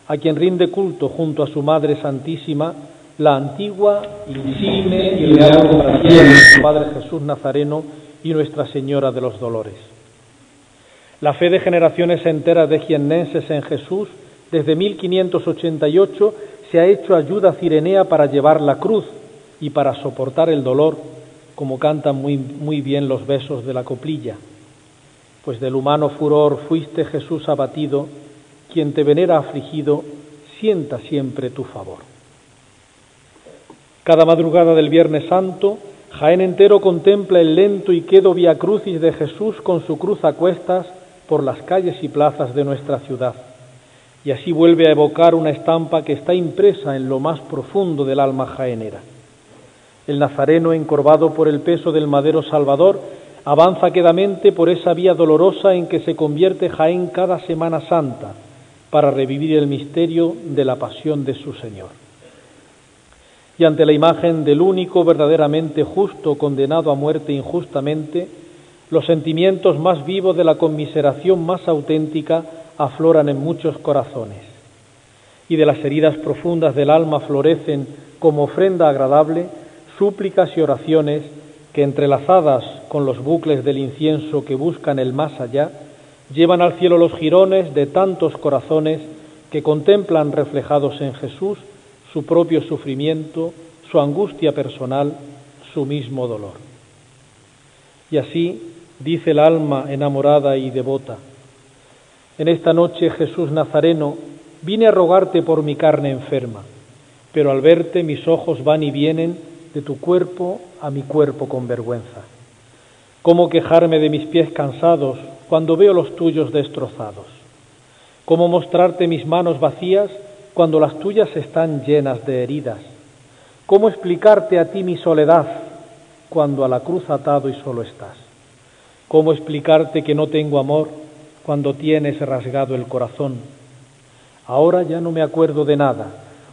[SPEAKER 1] a quien rinde culto junto a su Madre Santísima la antigua, insigne y real cofradía de nuestro Padre Jesús Nazareno y Nuestra Señora de los Dolores. La fe de generaciones enteras de jiennenses en Jesús, desde 1588, se ha hecho ayuda cirenea para llevar la cruz y para soportar el dolor, como cantan muy, muy bien los besos de la coplilla. Pues del humano furor fuiste Jesús abatido, quien te venera afligido, sienta siempre tu favor. Cada madrugada del Viernes Santo, Jaén entero contempla el lento y quedo via crucis de Jesús con su cruz a cuestas por las calles y plazas de nuestra ciudad. Y así vuelve a evocar una estampa que está impresa en lo más profundo del alma jaenera. El nazareno, encorvado por el peso del madero salvador, avanza quedamente por esa vía dolorosa en que se convierte Jaén cada Semana Santa para revivir el misterio de la pasión de su Señor y ante la imagen del único verdaderamente justo condenado a muerte injustamente, los sentimientos más vivos de la conmiseración más auténtica afloran en muchos corazones, y de las heridas profundas del alma florecen como ofrenda agradable súplicas y oraciones que entrelazadas con los bucles del incienso que buscan el más allá, llevan al cielo los jirones de tantos corazones que contemplan reflejados en Jesús su propio sufrimiento, su angustia personal, su mismo dolor. Y así dice el alma enamorada y devota, en esta noche Jesús Nazareno, vine a rogarte por mi carne enferma, pero al verte mis ojos van y vienen de tu cuerpo a mi cuerpo con vergüenza. ¿Cómo quejarme de mis pies cansados cuando veo los tuyos destrozados? ¿Cómo mostrarte mis manos vacías cuando las tuyas están llenas de heridas? ¿Cómo explicarte a ti mi soledad cuando a la cruz atado y solo estás? ¿Cómo explicarte que no tengo amor cuando tienes rasgado el corazón? Ahora ya no me acuerdo de nada.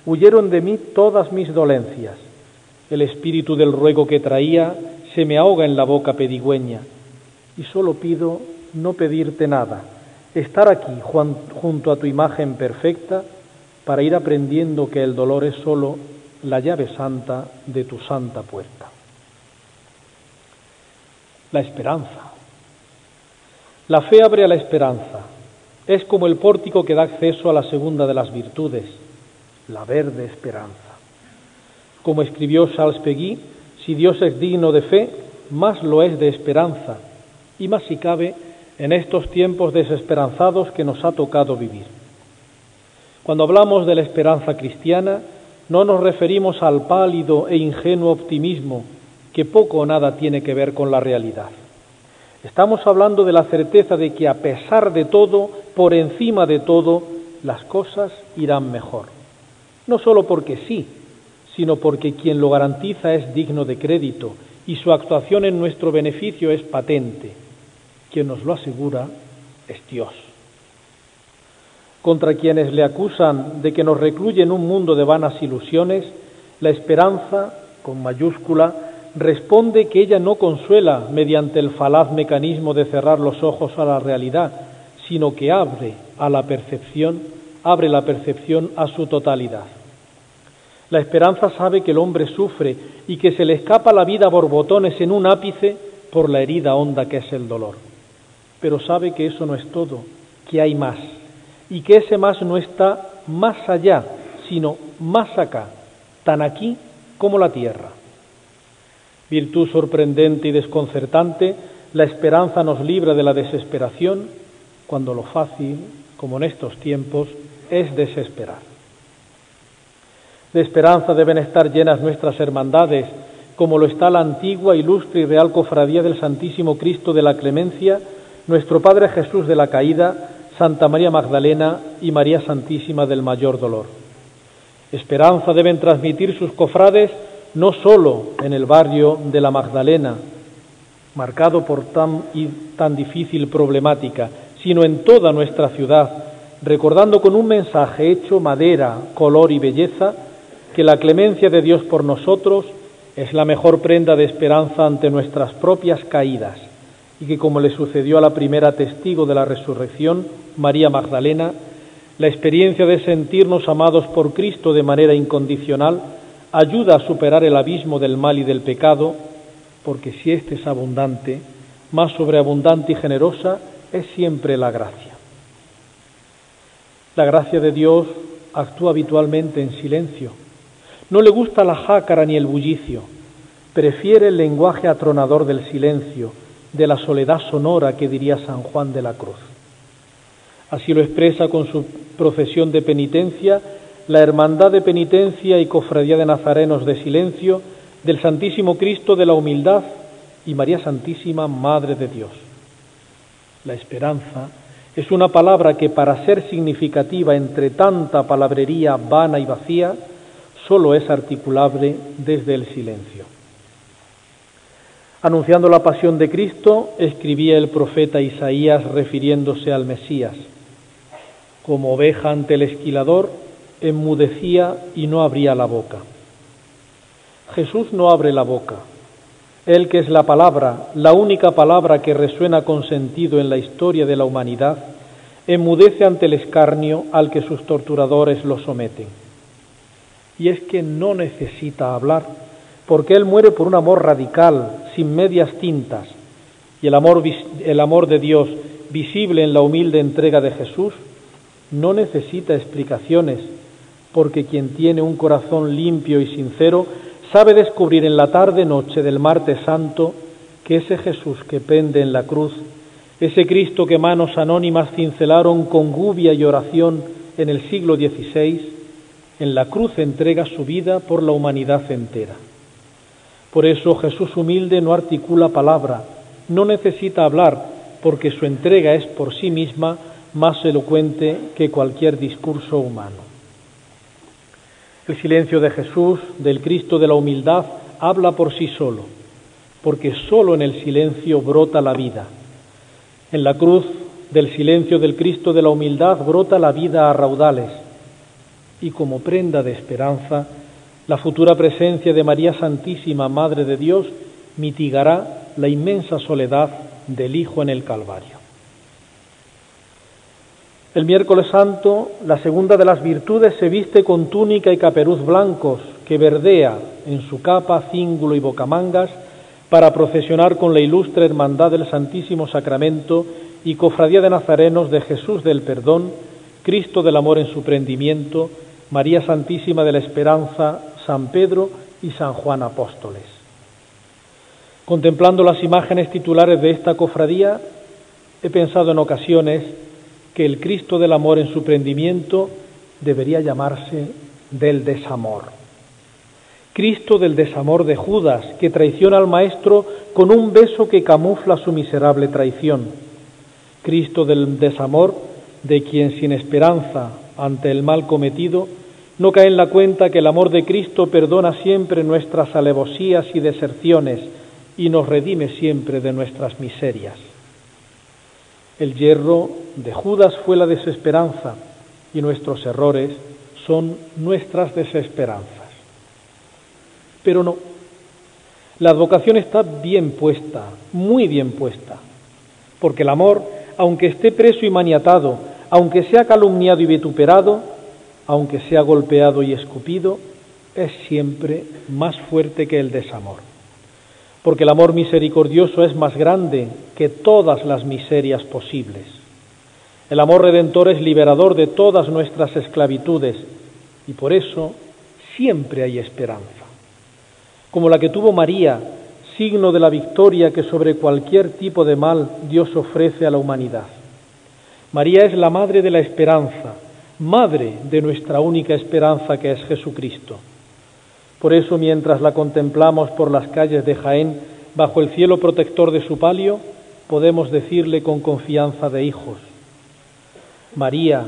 [SPEAKER 1] Huyeron de mí todas mis dolencias. El espíritu del ruego que traía se me ahoga en la boca pedigüeña. Y solo pido no pedirte nada, estar aquí junto a tu imagen perfecta para ir aprendiendo que el dolor es solo la llave santa de tu santa puerta. La esperanza. La fe abre a la esperanza. Es como el pórtico que da acceso a la segunda de las virtudes, la verde esperanza. Como escribió Charles Peguy, si Dios es digno de fe, más lo es de esperanza, y más si cabe en estos tiempos desesperanzados que nos ha tocado vivir. Cuando hablamos de la esperanza cristiana, no nos referimos al pálido e ingenuo optimismo que poco o nada tiene que ver con la realidad. Estamos hablando de la certeza de que a pesar de todo, por encima de todo, las cosas irán mejor. No solo porque sí, sino porque quien lo garantiza es digno de crédito y su actuación en nuestro beneficio es patente. Quien nos lo asegura es Dios contra quienes le acusan de que nos recluye en un mundo de vanas ilusiones, la esperanza, con mayúscula, responde que ella no consuela mediante el falaz mecanismo de cerrar los ojos a la realidad, sino que abre a la percepción, abre la percepción a su totalidad. La esperanza sabe que el hombre sufre y que se le escapa la vida a borbotones en un ápice por la herida honda que es el dolor. Pero sabe que eso no es todo, que hay más y que ese más no está más allá, sino más acá, tan aquí como la tierra. Virtud sorprendente y desconcertante, la esperanza nos libra de la desesperación cuando lo fácil, como en estos tiempos, es desesperar. De esperanza deben estar llenas nuestras hermandades, como lo está la antigua, ilustre y real cofradía del Santísimo Cristo de la Clemencia, nuestro Padre Jesús de la Caída, Santa María Magdalena y María Santísima del Mayor Dolor. Esperanza deben transmitir sus cofrades no sólo en el barrio de la Magdalena, marcado por tan, tan difícil problemática, sino en toda nuestra ciudad, recordando con un mensaje hecho madera, color y belleza, que la clemencia de Dios por nosotros es la mejor prenda de esperanza ante nuestras propias caídas y que como le sucedió a la primera testigo de la resurrección, María Magdalena, la experiencia de sentirnos amados por Cristo de manera incondicional ayuda a superar el abismo del mal y del pecado, porque si éste es abundante, más sobreabundante y generosa es siempre la gracia. La gracia de Dios actúa habitualmente en silencio. No le gusta la jácara ni el bullicio, prefiere el lenguaje atronador del silencio, de la soledad sonora que diría San Juan de la Cruz. Así lo expresa con su profesión de penitencia la Hermandad de Penitencia y Cofradía de Nazarenos de Silencio del Santísimo Cristo de la Humildad y María Santísima Madre de Dios. La esperanza es una palabra que para ser significativa entre tanta palabrería vana y vacía, sólo es articulable desde el silencio. Anunciando la pasión de Cristo, escribía el profeta Isaías refiriéndose al Mesías. Como oveja ante el esquilador, enmudecía y no abría la boca. Jesús no abre la boca. Él que es la palabra, la única palabra que resuena con sentido en la historia de la humanidad, enmudece ante el escarnio al que sus torturadores lo someten. Y es que no necesita hablar, porque Él muere por un amor radical, sin medias tintas, y el amor, el amor de Dios visible en la humilde entrega de Jesús no necesita explicaciones, porque quien tiene un corazón limpio y sincero sabe descubrir en la tarde-noche del martes santo que ese Jesús que pende en la cruz, ese Cristo que manos anónimas cincelaron con gubia y oración en el siglo XVI, en la cruz entrega su vida por la humanidad entera. Por eso Jesús humilde no articula palabra, no necesita hablar, porque su entrega es por sí misma más elocuente que cualquier discurso humano. El silencio de Jesús, del Cristo de la humildad, habla por sí solo, porque solo en el silencio brota la vida. En la cruz del silencio del Cristo de la humildad brota la vida a raudales y como prenda de esperanza, la futura presencia de María Santísima, Madre de Dios, mitigará la inmensa soledad del Hijo en el Calvario. El miércoles santo, la segunda de las virtudes se viste con túnica y caperuz blancos, que verdea en su capa, cíngulo y bocamangas, para procesionar con la ilustre hermandad del Santísimo Sacramento y cofradía de nazarenos de Jesús del Perdón, Cristo del Amor en su prendimiento, María Santísima de la Esperanza, San Pedro y San Juan Apóstoles. Contemplando las imágenes titulares de esta cofradía, he pensado en ocasiones que el Cristo del Amor en su prendimiento debería llamarse del desamor. Cristo del desamor de Judas, que traiciona al Maestro con un beso que camufla su miserable traición. Cristo del desamor de quien sin esperanza ante el mal cometido no cae en la cuenta que el amor de Cristo perdona siempre nuestras alevosías y deserciones y nos redime siempre de nuestras miserias. El hierro de Judas fue la desesperanza y nuestros errores son nuestras desesperanzas. Pero no, la advocación está bien puesta, muy bien puesta, porque el amor, aunque esté preso y maniatado, aunque sea calumniado y vituperado, aunque sea golpeado y escupido, es siempre más fuerte que el desamor. Porque el amor misericordioso es más grande que todas las miserias posibles. El amor redentor es liberador de todas nuestras esclavitudes y por eso siempre hay esperanza. Como la que tuvo María, signo de la victoria que sobre cualquier tipo de mal Dios ofrece a la humanidad. María es la madre de la esperanza, madre de nuestra única esperanza que es Jesucristo. Por eso, mientras la contemplamos por las calles de Jaén, bajo el cielo protector de su palio, podemos decirle con confianza de hijos, María,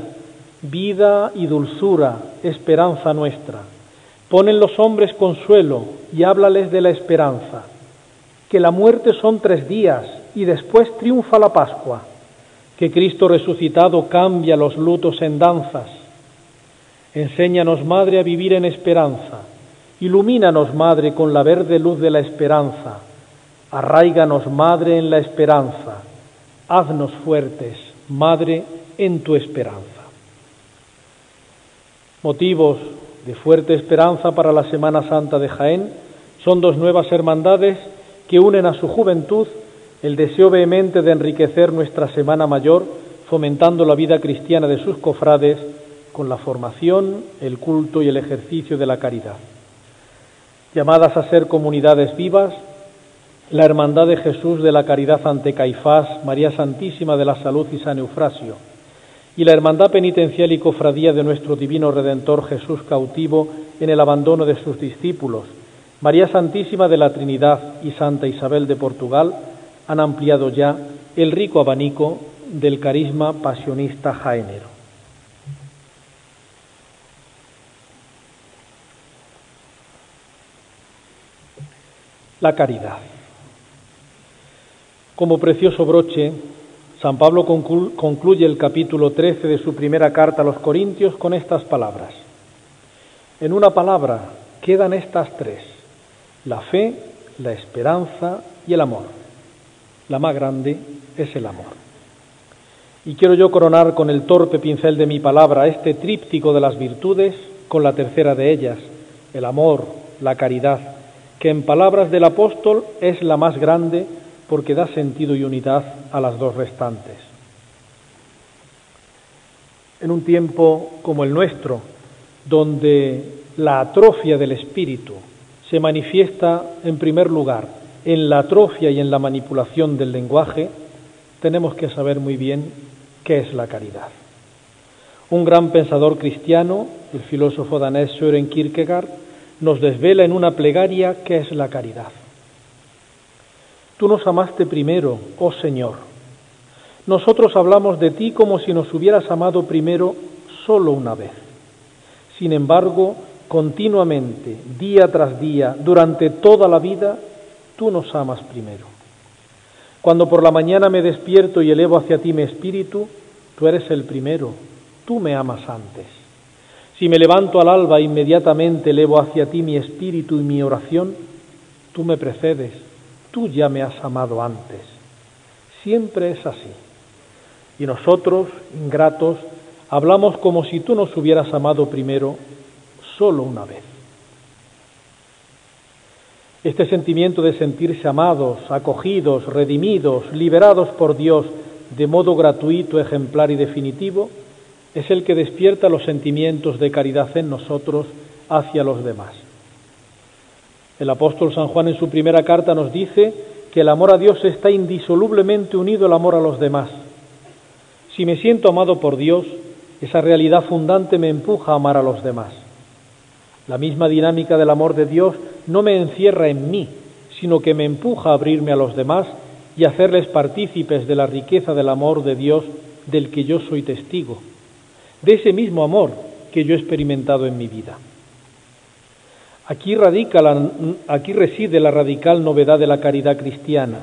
[SPEAKER 1] vida y dulzura, esperanza nuestra, pon en los hombres consuelo y háblales de la esperanza, que la muerte son tres días y después triunfa la Pascua que Cristo resucitado cambia los lutos en danzas. Enséñanos, Madre, a vivir en esperanza. Ilumínanos, Madre, con la verde luz de la esperanza. Arraiganos, Madre, en la esperanza. Haznos fuertes, Madre, en tu esperanza. Motivos de fuerte esperanza para la Semana Santa de Jaén son dos nuevas hermandades que unen a su juventud el deseo vehemente de enriquecer nuestra Semana Mayor, fomentando la vida cristiana de sus cofrades con la formación, el culto y el ejercicio de la caridad. Llamadas a ser comunidades vivas, la Hermandad de Jesús de la Caridad ante Caifás, María Santísima de la Salud y San Eufrasio, y la Hermandad Penitencial y Cofradía de nuestro Divino Redentor Jesús cautivo en el abandono de sus discípulos, María Santísima de la Trinidad y Santa Isabel de Portugal, han ampliado ya el rico abanico del carisma pasionista jaenero. La caridad. Como precioso broche, San Pablo concluye el capítulo 13 de su primera carta a los Corintios con estas palabras. En una palabra quedan estas tres, la fe, la esperanza y el amor la más grande es el amor. Y quiero yo coronar con el torpe pincel de mi palabra este tríptico de las virtudes con la tercera de ellas, el amor, la caridad, que en palabras del apóstol es la más grande porque da sentido y unidad a las dos restantes. En un tiempo como el nuestro, donde la atrofia del espíritu se manifiesta en primer lugar en la atrofia y en la manipulación del lenguaje, tenemos que saber muy bien qué es la caridad. Un gran pensador cristiano, el filósofo danés Søren Kierkegaard, nos desvela en una plegaria qué es la caridad. Tú nos amaste primero, oh Señor. Nosotros hablamos de ti como si nos hubieras amado primero solo una vez. Sin embargo, continuamente, día tras día, durante toda la vida, tú nos amas primero. Cuando por la mañana me despierto y elevo hacia ti mi espíritu, tú eres el primero, tú me amas antes. Si me levanto al alba, inmediatamente elevo hacia ti mi espíritu y mi oración, tú me precedes, tú ya me has amado antes. Siempre es así. Y nosotros, ingratos, hablamos como si tú nos hubieras amado primero solo una vez. Este sentimiento de sentirse amados, acogidos, redimidos, liberados por Dios de modo gratuito, ejemplar y definitivo, es el que despierta los sentimientos de caridad en nosotros hacia los demás. El apóstol San Juan en su primera carta nos dice que el amor a Dios está indisolublemente unido al amor a los demás. Si me siento amado por Dios, esa realidad fundante me empuja a amar a los demás. La misma dinámica del amor de Dios no me encierra en mí, sino que me empuja a abrirme a los demás y hacerles partícipes de la riqueza del amor de Dios del que yo soy testigo de ese mismo amor que yo he experimentado en mi vida. Aquí, radica aquí reside la radical novedad de la caridad cristiana.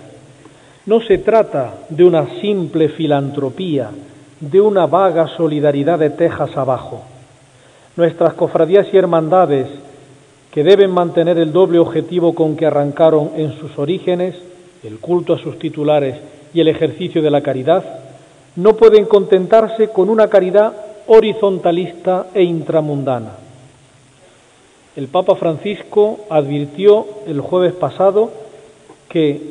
[SPEAKER 1] No se trata de una simple filantropía, de una vaga solidaridad de tejas abajo. Nuestras cofradías y hermandades, que deben mantener el doble objetivo con que arrancaron en sus orígenes, el culto a sus titulares y el ejercicio de la caridad, no pueden contentarse con una caridad horizontalista e intramundana. El Papa Francisco advirtió el jueves pasado que,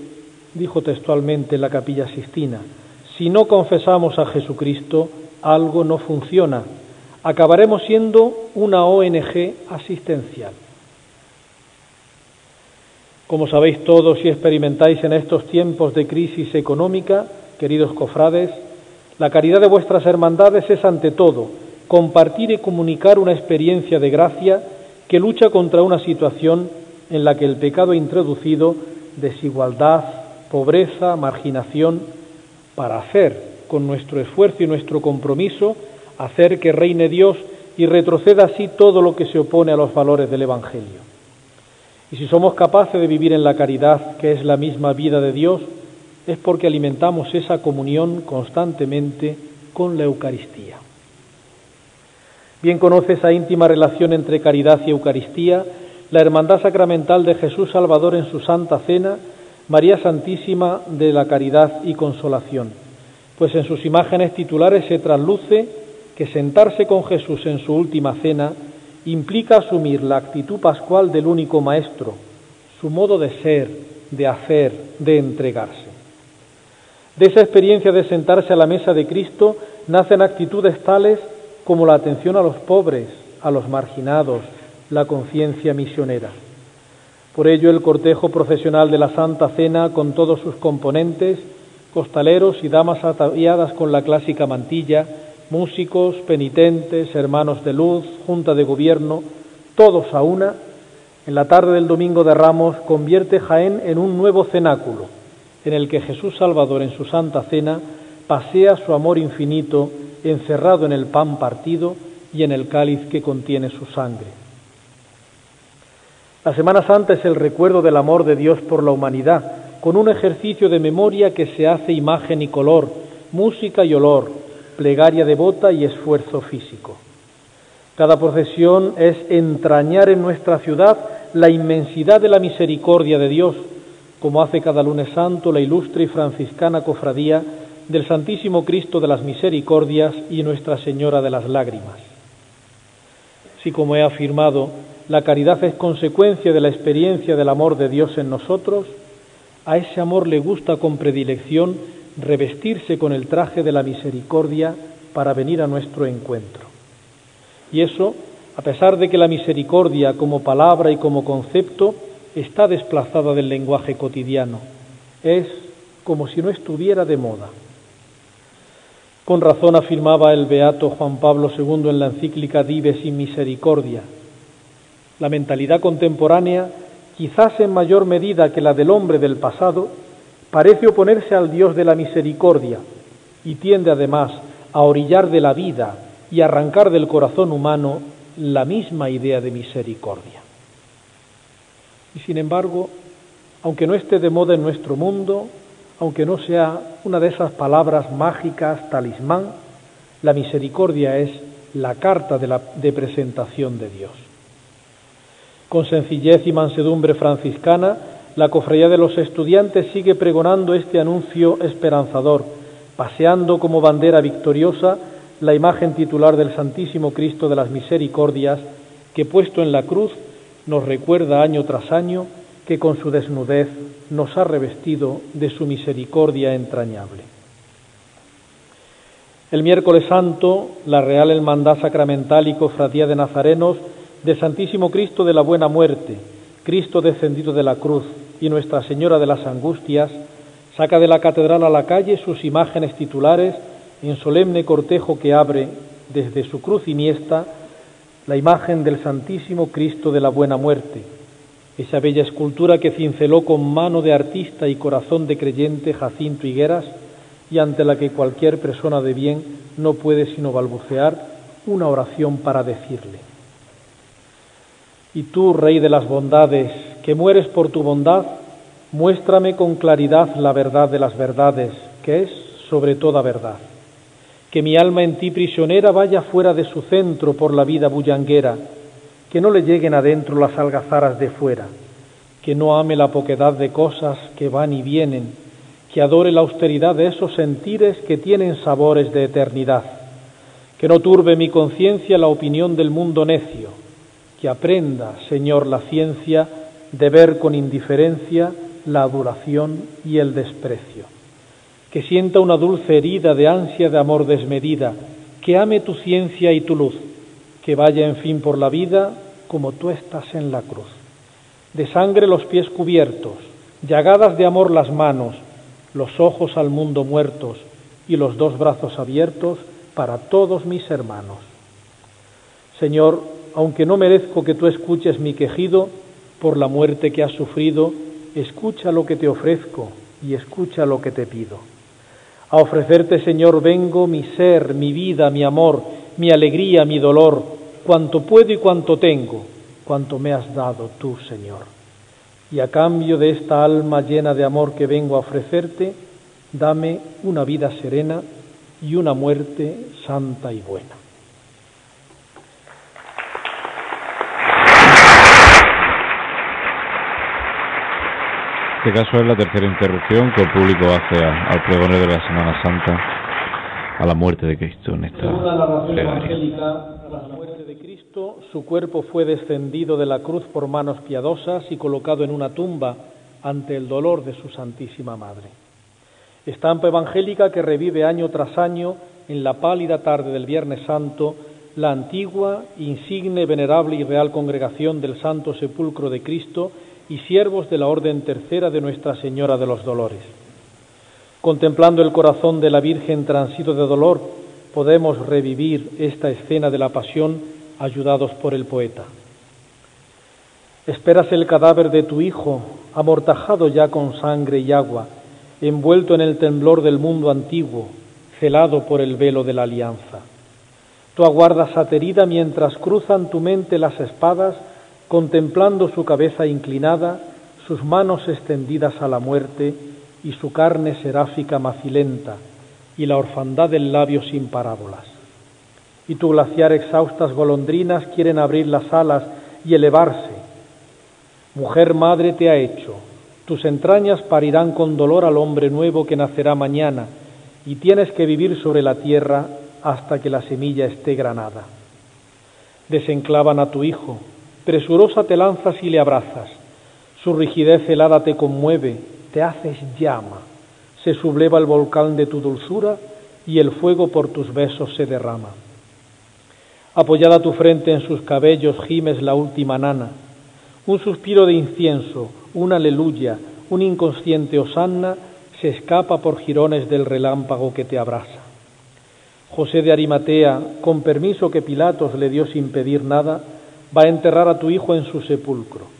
[SPEAKER 1] dijo textualmente en la capilla Sistina, si no confesamos a Jesucristo, algo no funciona. Acabaremos siendo una ONG asistencial. Como sabéis todos y experimentáis en estos tiempos de crisis económica, queridos cofrades, la caridad de vuestras hermandades es ante todo compartir y comunicar una experiencia de gracia que lucha contra una situación en la que el pecado ha introducido desigualdad, pobreza, marginación, para hacer con nuestro esfuerzo y nuestro compromiso, hacer que reine Dios y retroceda así todo lo que se opone a los valores del Evangelio. Y si somos capaces de vivir en la caridad, que es la misma vida de Dios, es porque alimentamos esa comunión constantemente con la Eucaristía. Bien conoce esa íntima relación entre caridad y Eucaristía la Hermandad Sacramental de Jesús Salvador en su Santa Cena, María Santísima de la Caridad y Consolación, pues en sus imágenes titulares se trasluce que sentarse con Jesús en su última cena implica asumir la actitud pascual del único Maestro, su modo de ser, de hacer, de entregarse. De esa experiencia de sentarse a la mesa de Cristo nacen actitudes tales como la atención a los pobres, a los marginados, la conciencia misionera. Por ello el cortejo profesional de la Santa Cena con todos sus componentes, costaleros y damas ataviadas con la clásica mantilla, músicos, penitentes, hermanos de luz, junta de gobierno, todos a una, en la tarde del domingo de Ramos convierte Jaén en un nuevo cenáculo, en el que Jesús Salvador en su Santa Cena pasea su amor infinito encerrado en el pan partido y en el cáliz que contiene su sangre. La Semana Santa es el recuerdo del amor de Dios por la humanidad, con un ejercicio de memoria que se hace imagen y color, música y olor, plegaria devota y esfuerzo físico. Cada procesión es entrañar en nuestra ciudad la inmensidad de la misericordia de Dios, como hace cada lunes santo la ilustre y franciscana cofradía del Santísimo Cristo de las Misericordias y Nuestra Señora de las Lágrimas. Si, como he afirmado, la caridad es consecuencia de la experiencia del amor de Dios en nosotros, a ese amor le gusta con predilección revestirse con el traje de la misericordia para venir a nuestro encuentro. Y eso, a pesar de que la misericordia como palabra y como concepto está desplazada del lenguaje cotidiano. Es como si no estuviera de moda. Con razón afirmaba el beato Juan Pablo II en la encíclica Dives in Misericordia. La mentalidad contemporánea, quizás en mayor medida que la del hombre del pasado, parece oponerse al Dios de la misericordia y tiende además a orillar de la vida y arrancar del corazón humano la misma idea de misericordia. Y sin embargo, aunque no esté de moda en nuestro mundo, aunque no sea una de esas palabras mágicas, talismán, la misericordia es la carta de, la, de presentación de Dios. Con sencillez y mansedumbre franciscana, la Cofradía de los Estudiantes sigue pregonando este anuncio esperanzador, paseando como bandera victoriosa la imagen titular del Santísimo Cristo de las Misericordias, que puesto en la cruz nos recuerda año tras año que con su desnudez nos ha revestido de su misericordia entrañable. El miércoles santo, la Real Hermandad Sacramental y Cofradía de Nazarenos del Santísimo Cristo de la Buena Muerte, Cristo descendido de la cruz y Nuestra Señora de las Angustias, saca de la catedral a la calle sus imágenes titulares en solemne cortejo que abre desde su cruz iniesta la imagen del Santísimo Cristo de la Buena Muerte, esa bella escultura que cinceló con mano de artista y corazón de creyente Jacinto Higueras y ante la que cualquier persona de bien no puede sino balbucear una oración para decirle. Y tú, Rey de las bondades, que mueres por tu bondad, muéstrame con claridad la verdad de las verdades, que es sobre toda verdad. Que mi alma en ti prisionera vaya fuera de su centro por la vida bullanguera, que no le lleguen adentro las algazaras de fuera, que no ame la poquedad de cosas que van y vienen, que adore la austeridad de esos sentires que tienen sabores de eternidad, que no turbe mi conciencia la opinión del mundo necio, que aprenda, Señor, la ciencia de ver con indiferencia la adoración y el desprecio, que sienta una dulce herida de ansia de amor desmedida, que ame tu ciencia y tu luz, que vaya en fin por la vida como tú estás en la cruz. De sangre los pies cubiertos, llagadas de amor las manos, los ojos al mundo muertos y los dos brazos abiertos para todos mis hermanos. Señor, aunque no merezco que tú escuches mi quejido por la muerte que has sufrido, escucha lo que te ofrezco y escucha lo que te pido. A ofrecerte, Señor, vengo mi ser, mi vida, mi amor, mi alegría, mi dolor, cuanto puedo y cuanto tengo, cuanto me has dado tú, Señor. Y a cambio de esta alma llena de amor que vengo a ofrecerte, dame una vida serena y una muerte santa y buena.
[SPEAKER 2] Este caso es la tercera interrupción que el público hace al pregonero de la Semana Santa a la muerte de Cristo en esta
[SPEAKER 1] Según la narración evangélica, tras la muerte de Cristo, su cuerpo fue descendido de la cruz por manos piadosas y colocado en una tumba ante el dolor de su Santísima Madre. Estampa evangélica que revive año tras año en la pálida tarde del Viernes Santo la antigua, insigne, venerable y real congregación del Santo Sepulcro de Cristo y siervos de la Orden Tercera de Nuestra Señora de los Dolores. Contemplando el corazón de la Virgen transido de dolor, podemos revivir esta escena de la pasión ayudados por el poeta. Esperas el cadáver de tu Hijo, amortajado ya con sangre y agua, envuelto en el temblor del mundo antiguo, celado por el velo de la alianza. Tú aguardas aterida mientras cruzan tu mente las espadas contemplando su cabeza inclinada, sus manos extendidas a la muerte y su carne seráfica macilenta y la orfandad del labio sin parábolas. Y tu glaciar exhaustas golondrinas quieren abrir las alas y elevarse. Mujer madre te ha hecho, tus entrañas parirán con dolor al hombre nuevo que nacerá mañana, y tienes que vivir sobre la tierra hasta que la semilla esté granada. Desenclavan a tu hijo, Presurosa te lanzas y le abrazas. Su rigidez helada te conmueve, te haces llama. Se subleva el volcán de tu dulzura y el fuego por tus besos se derrama. Apoyada tu frente en sus cabellos gimes la última nana. Un suspiro de incienso, una aleluya, un inconsciente hosanna se escapa por jirones del relámpago que te abrasa. José de Arimatea, con permiso que Pilatos le dio sin pedir nada, va a enterrar a tu hijo en su sepulcro.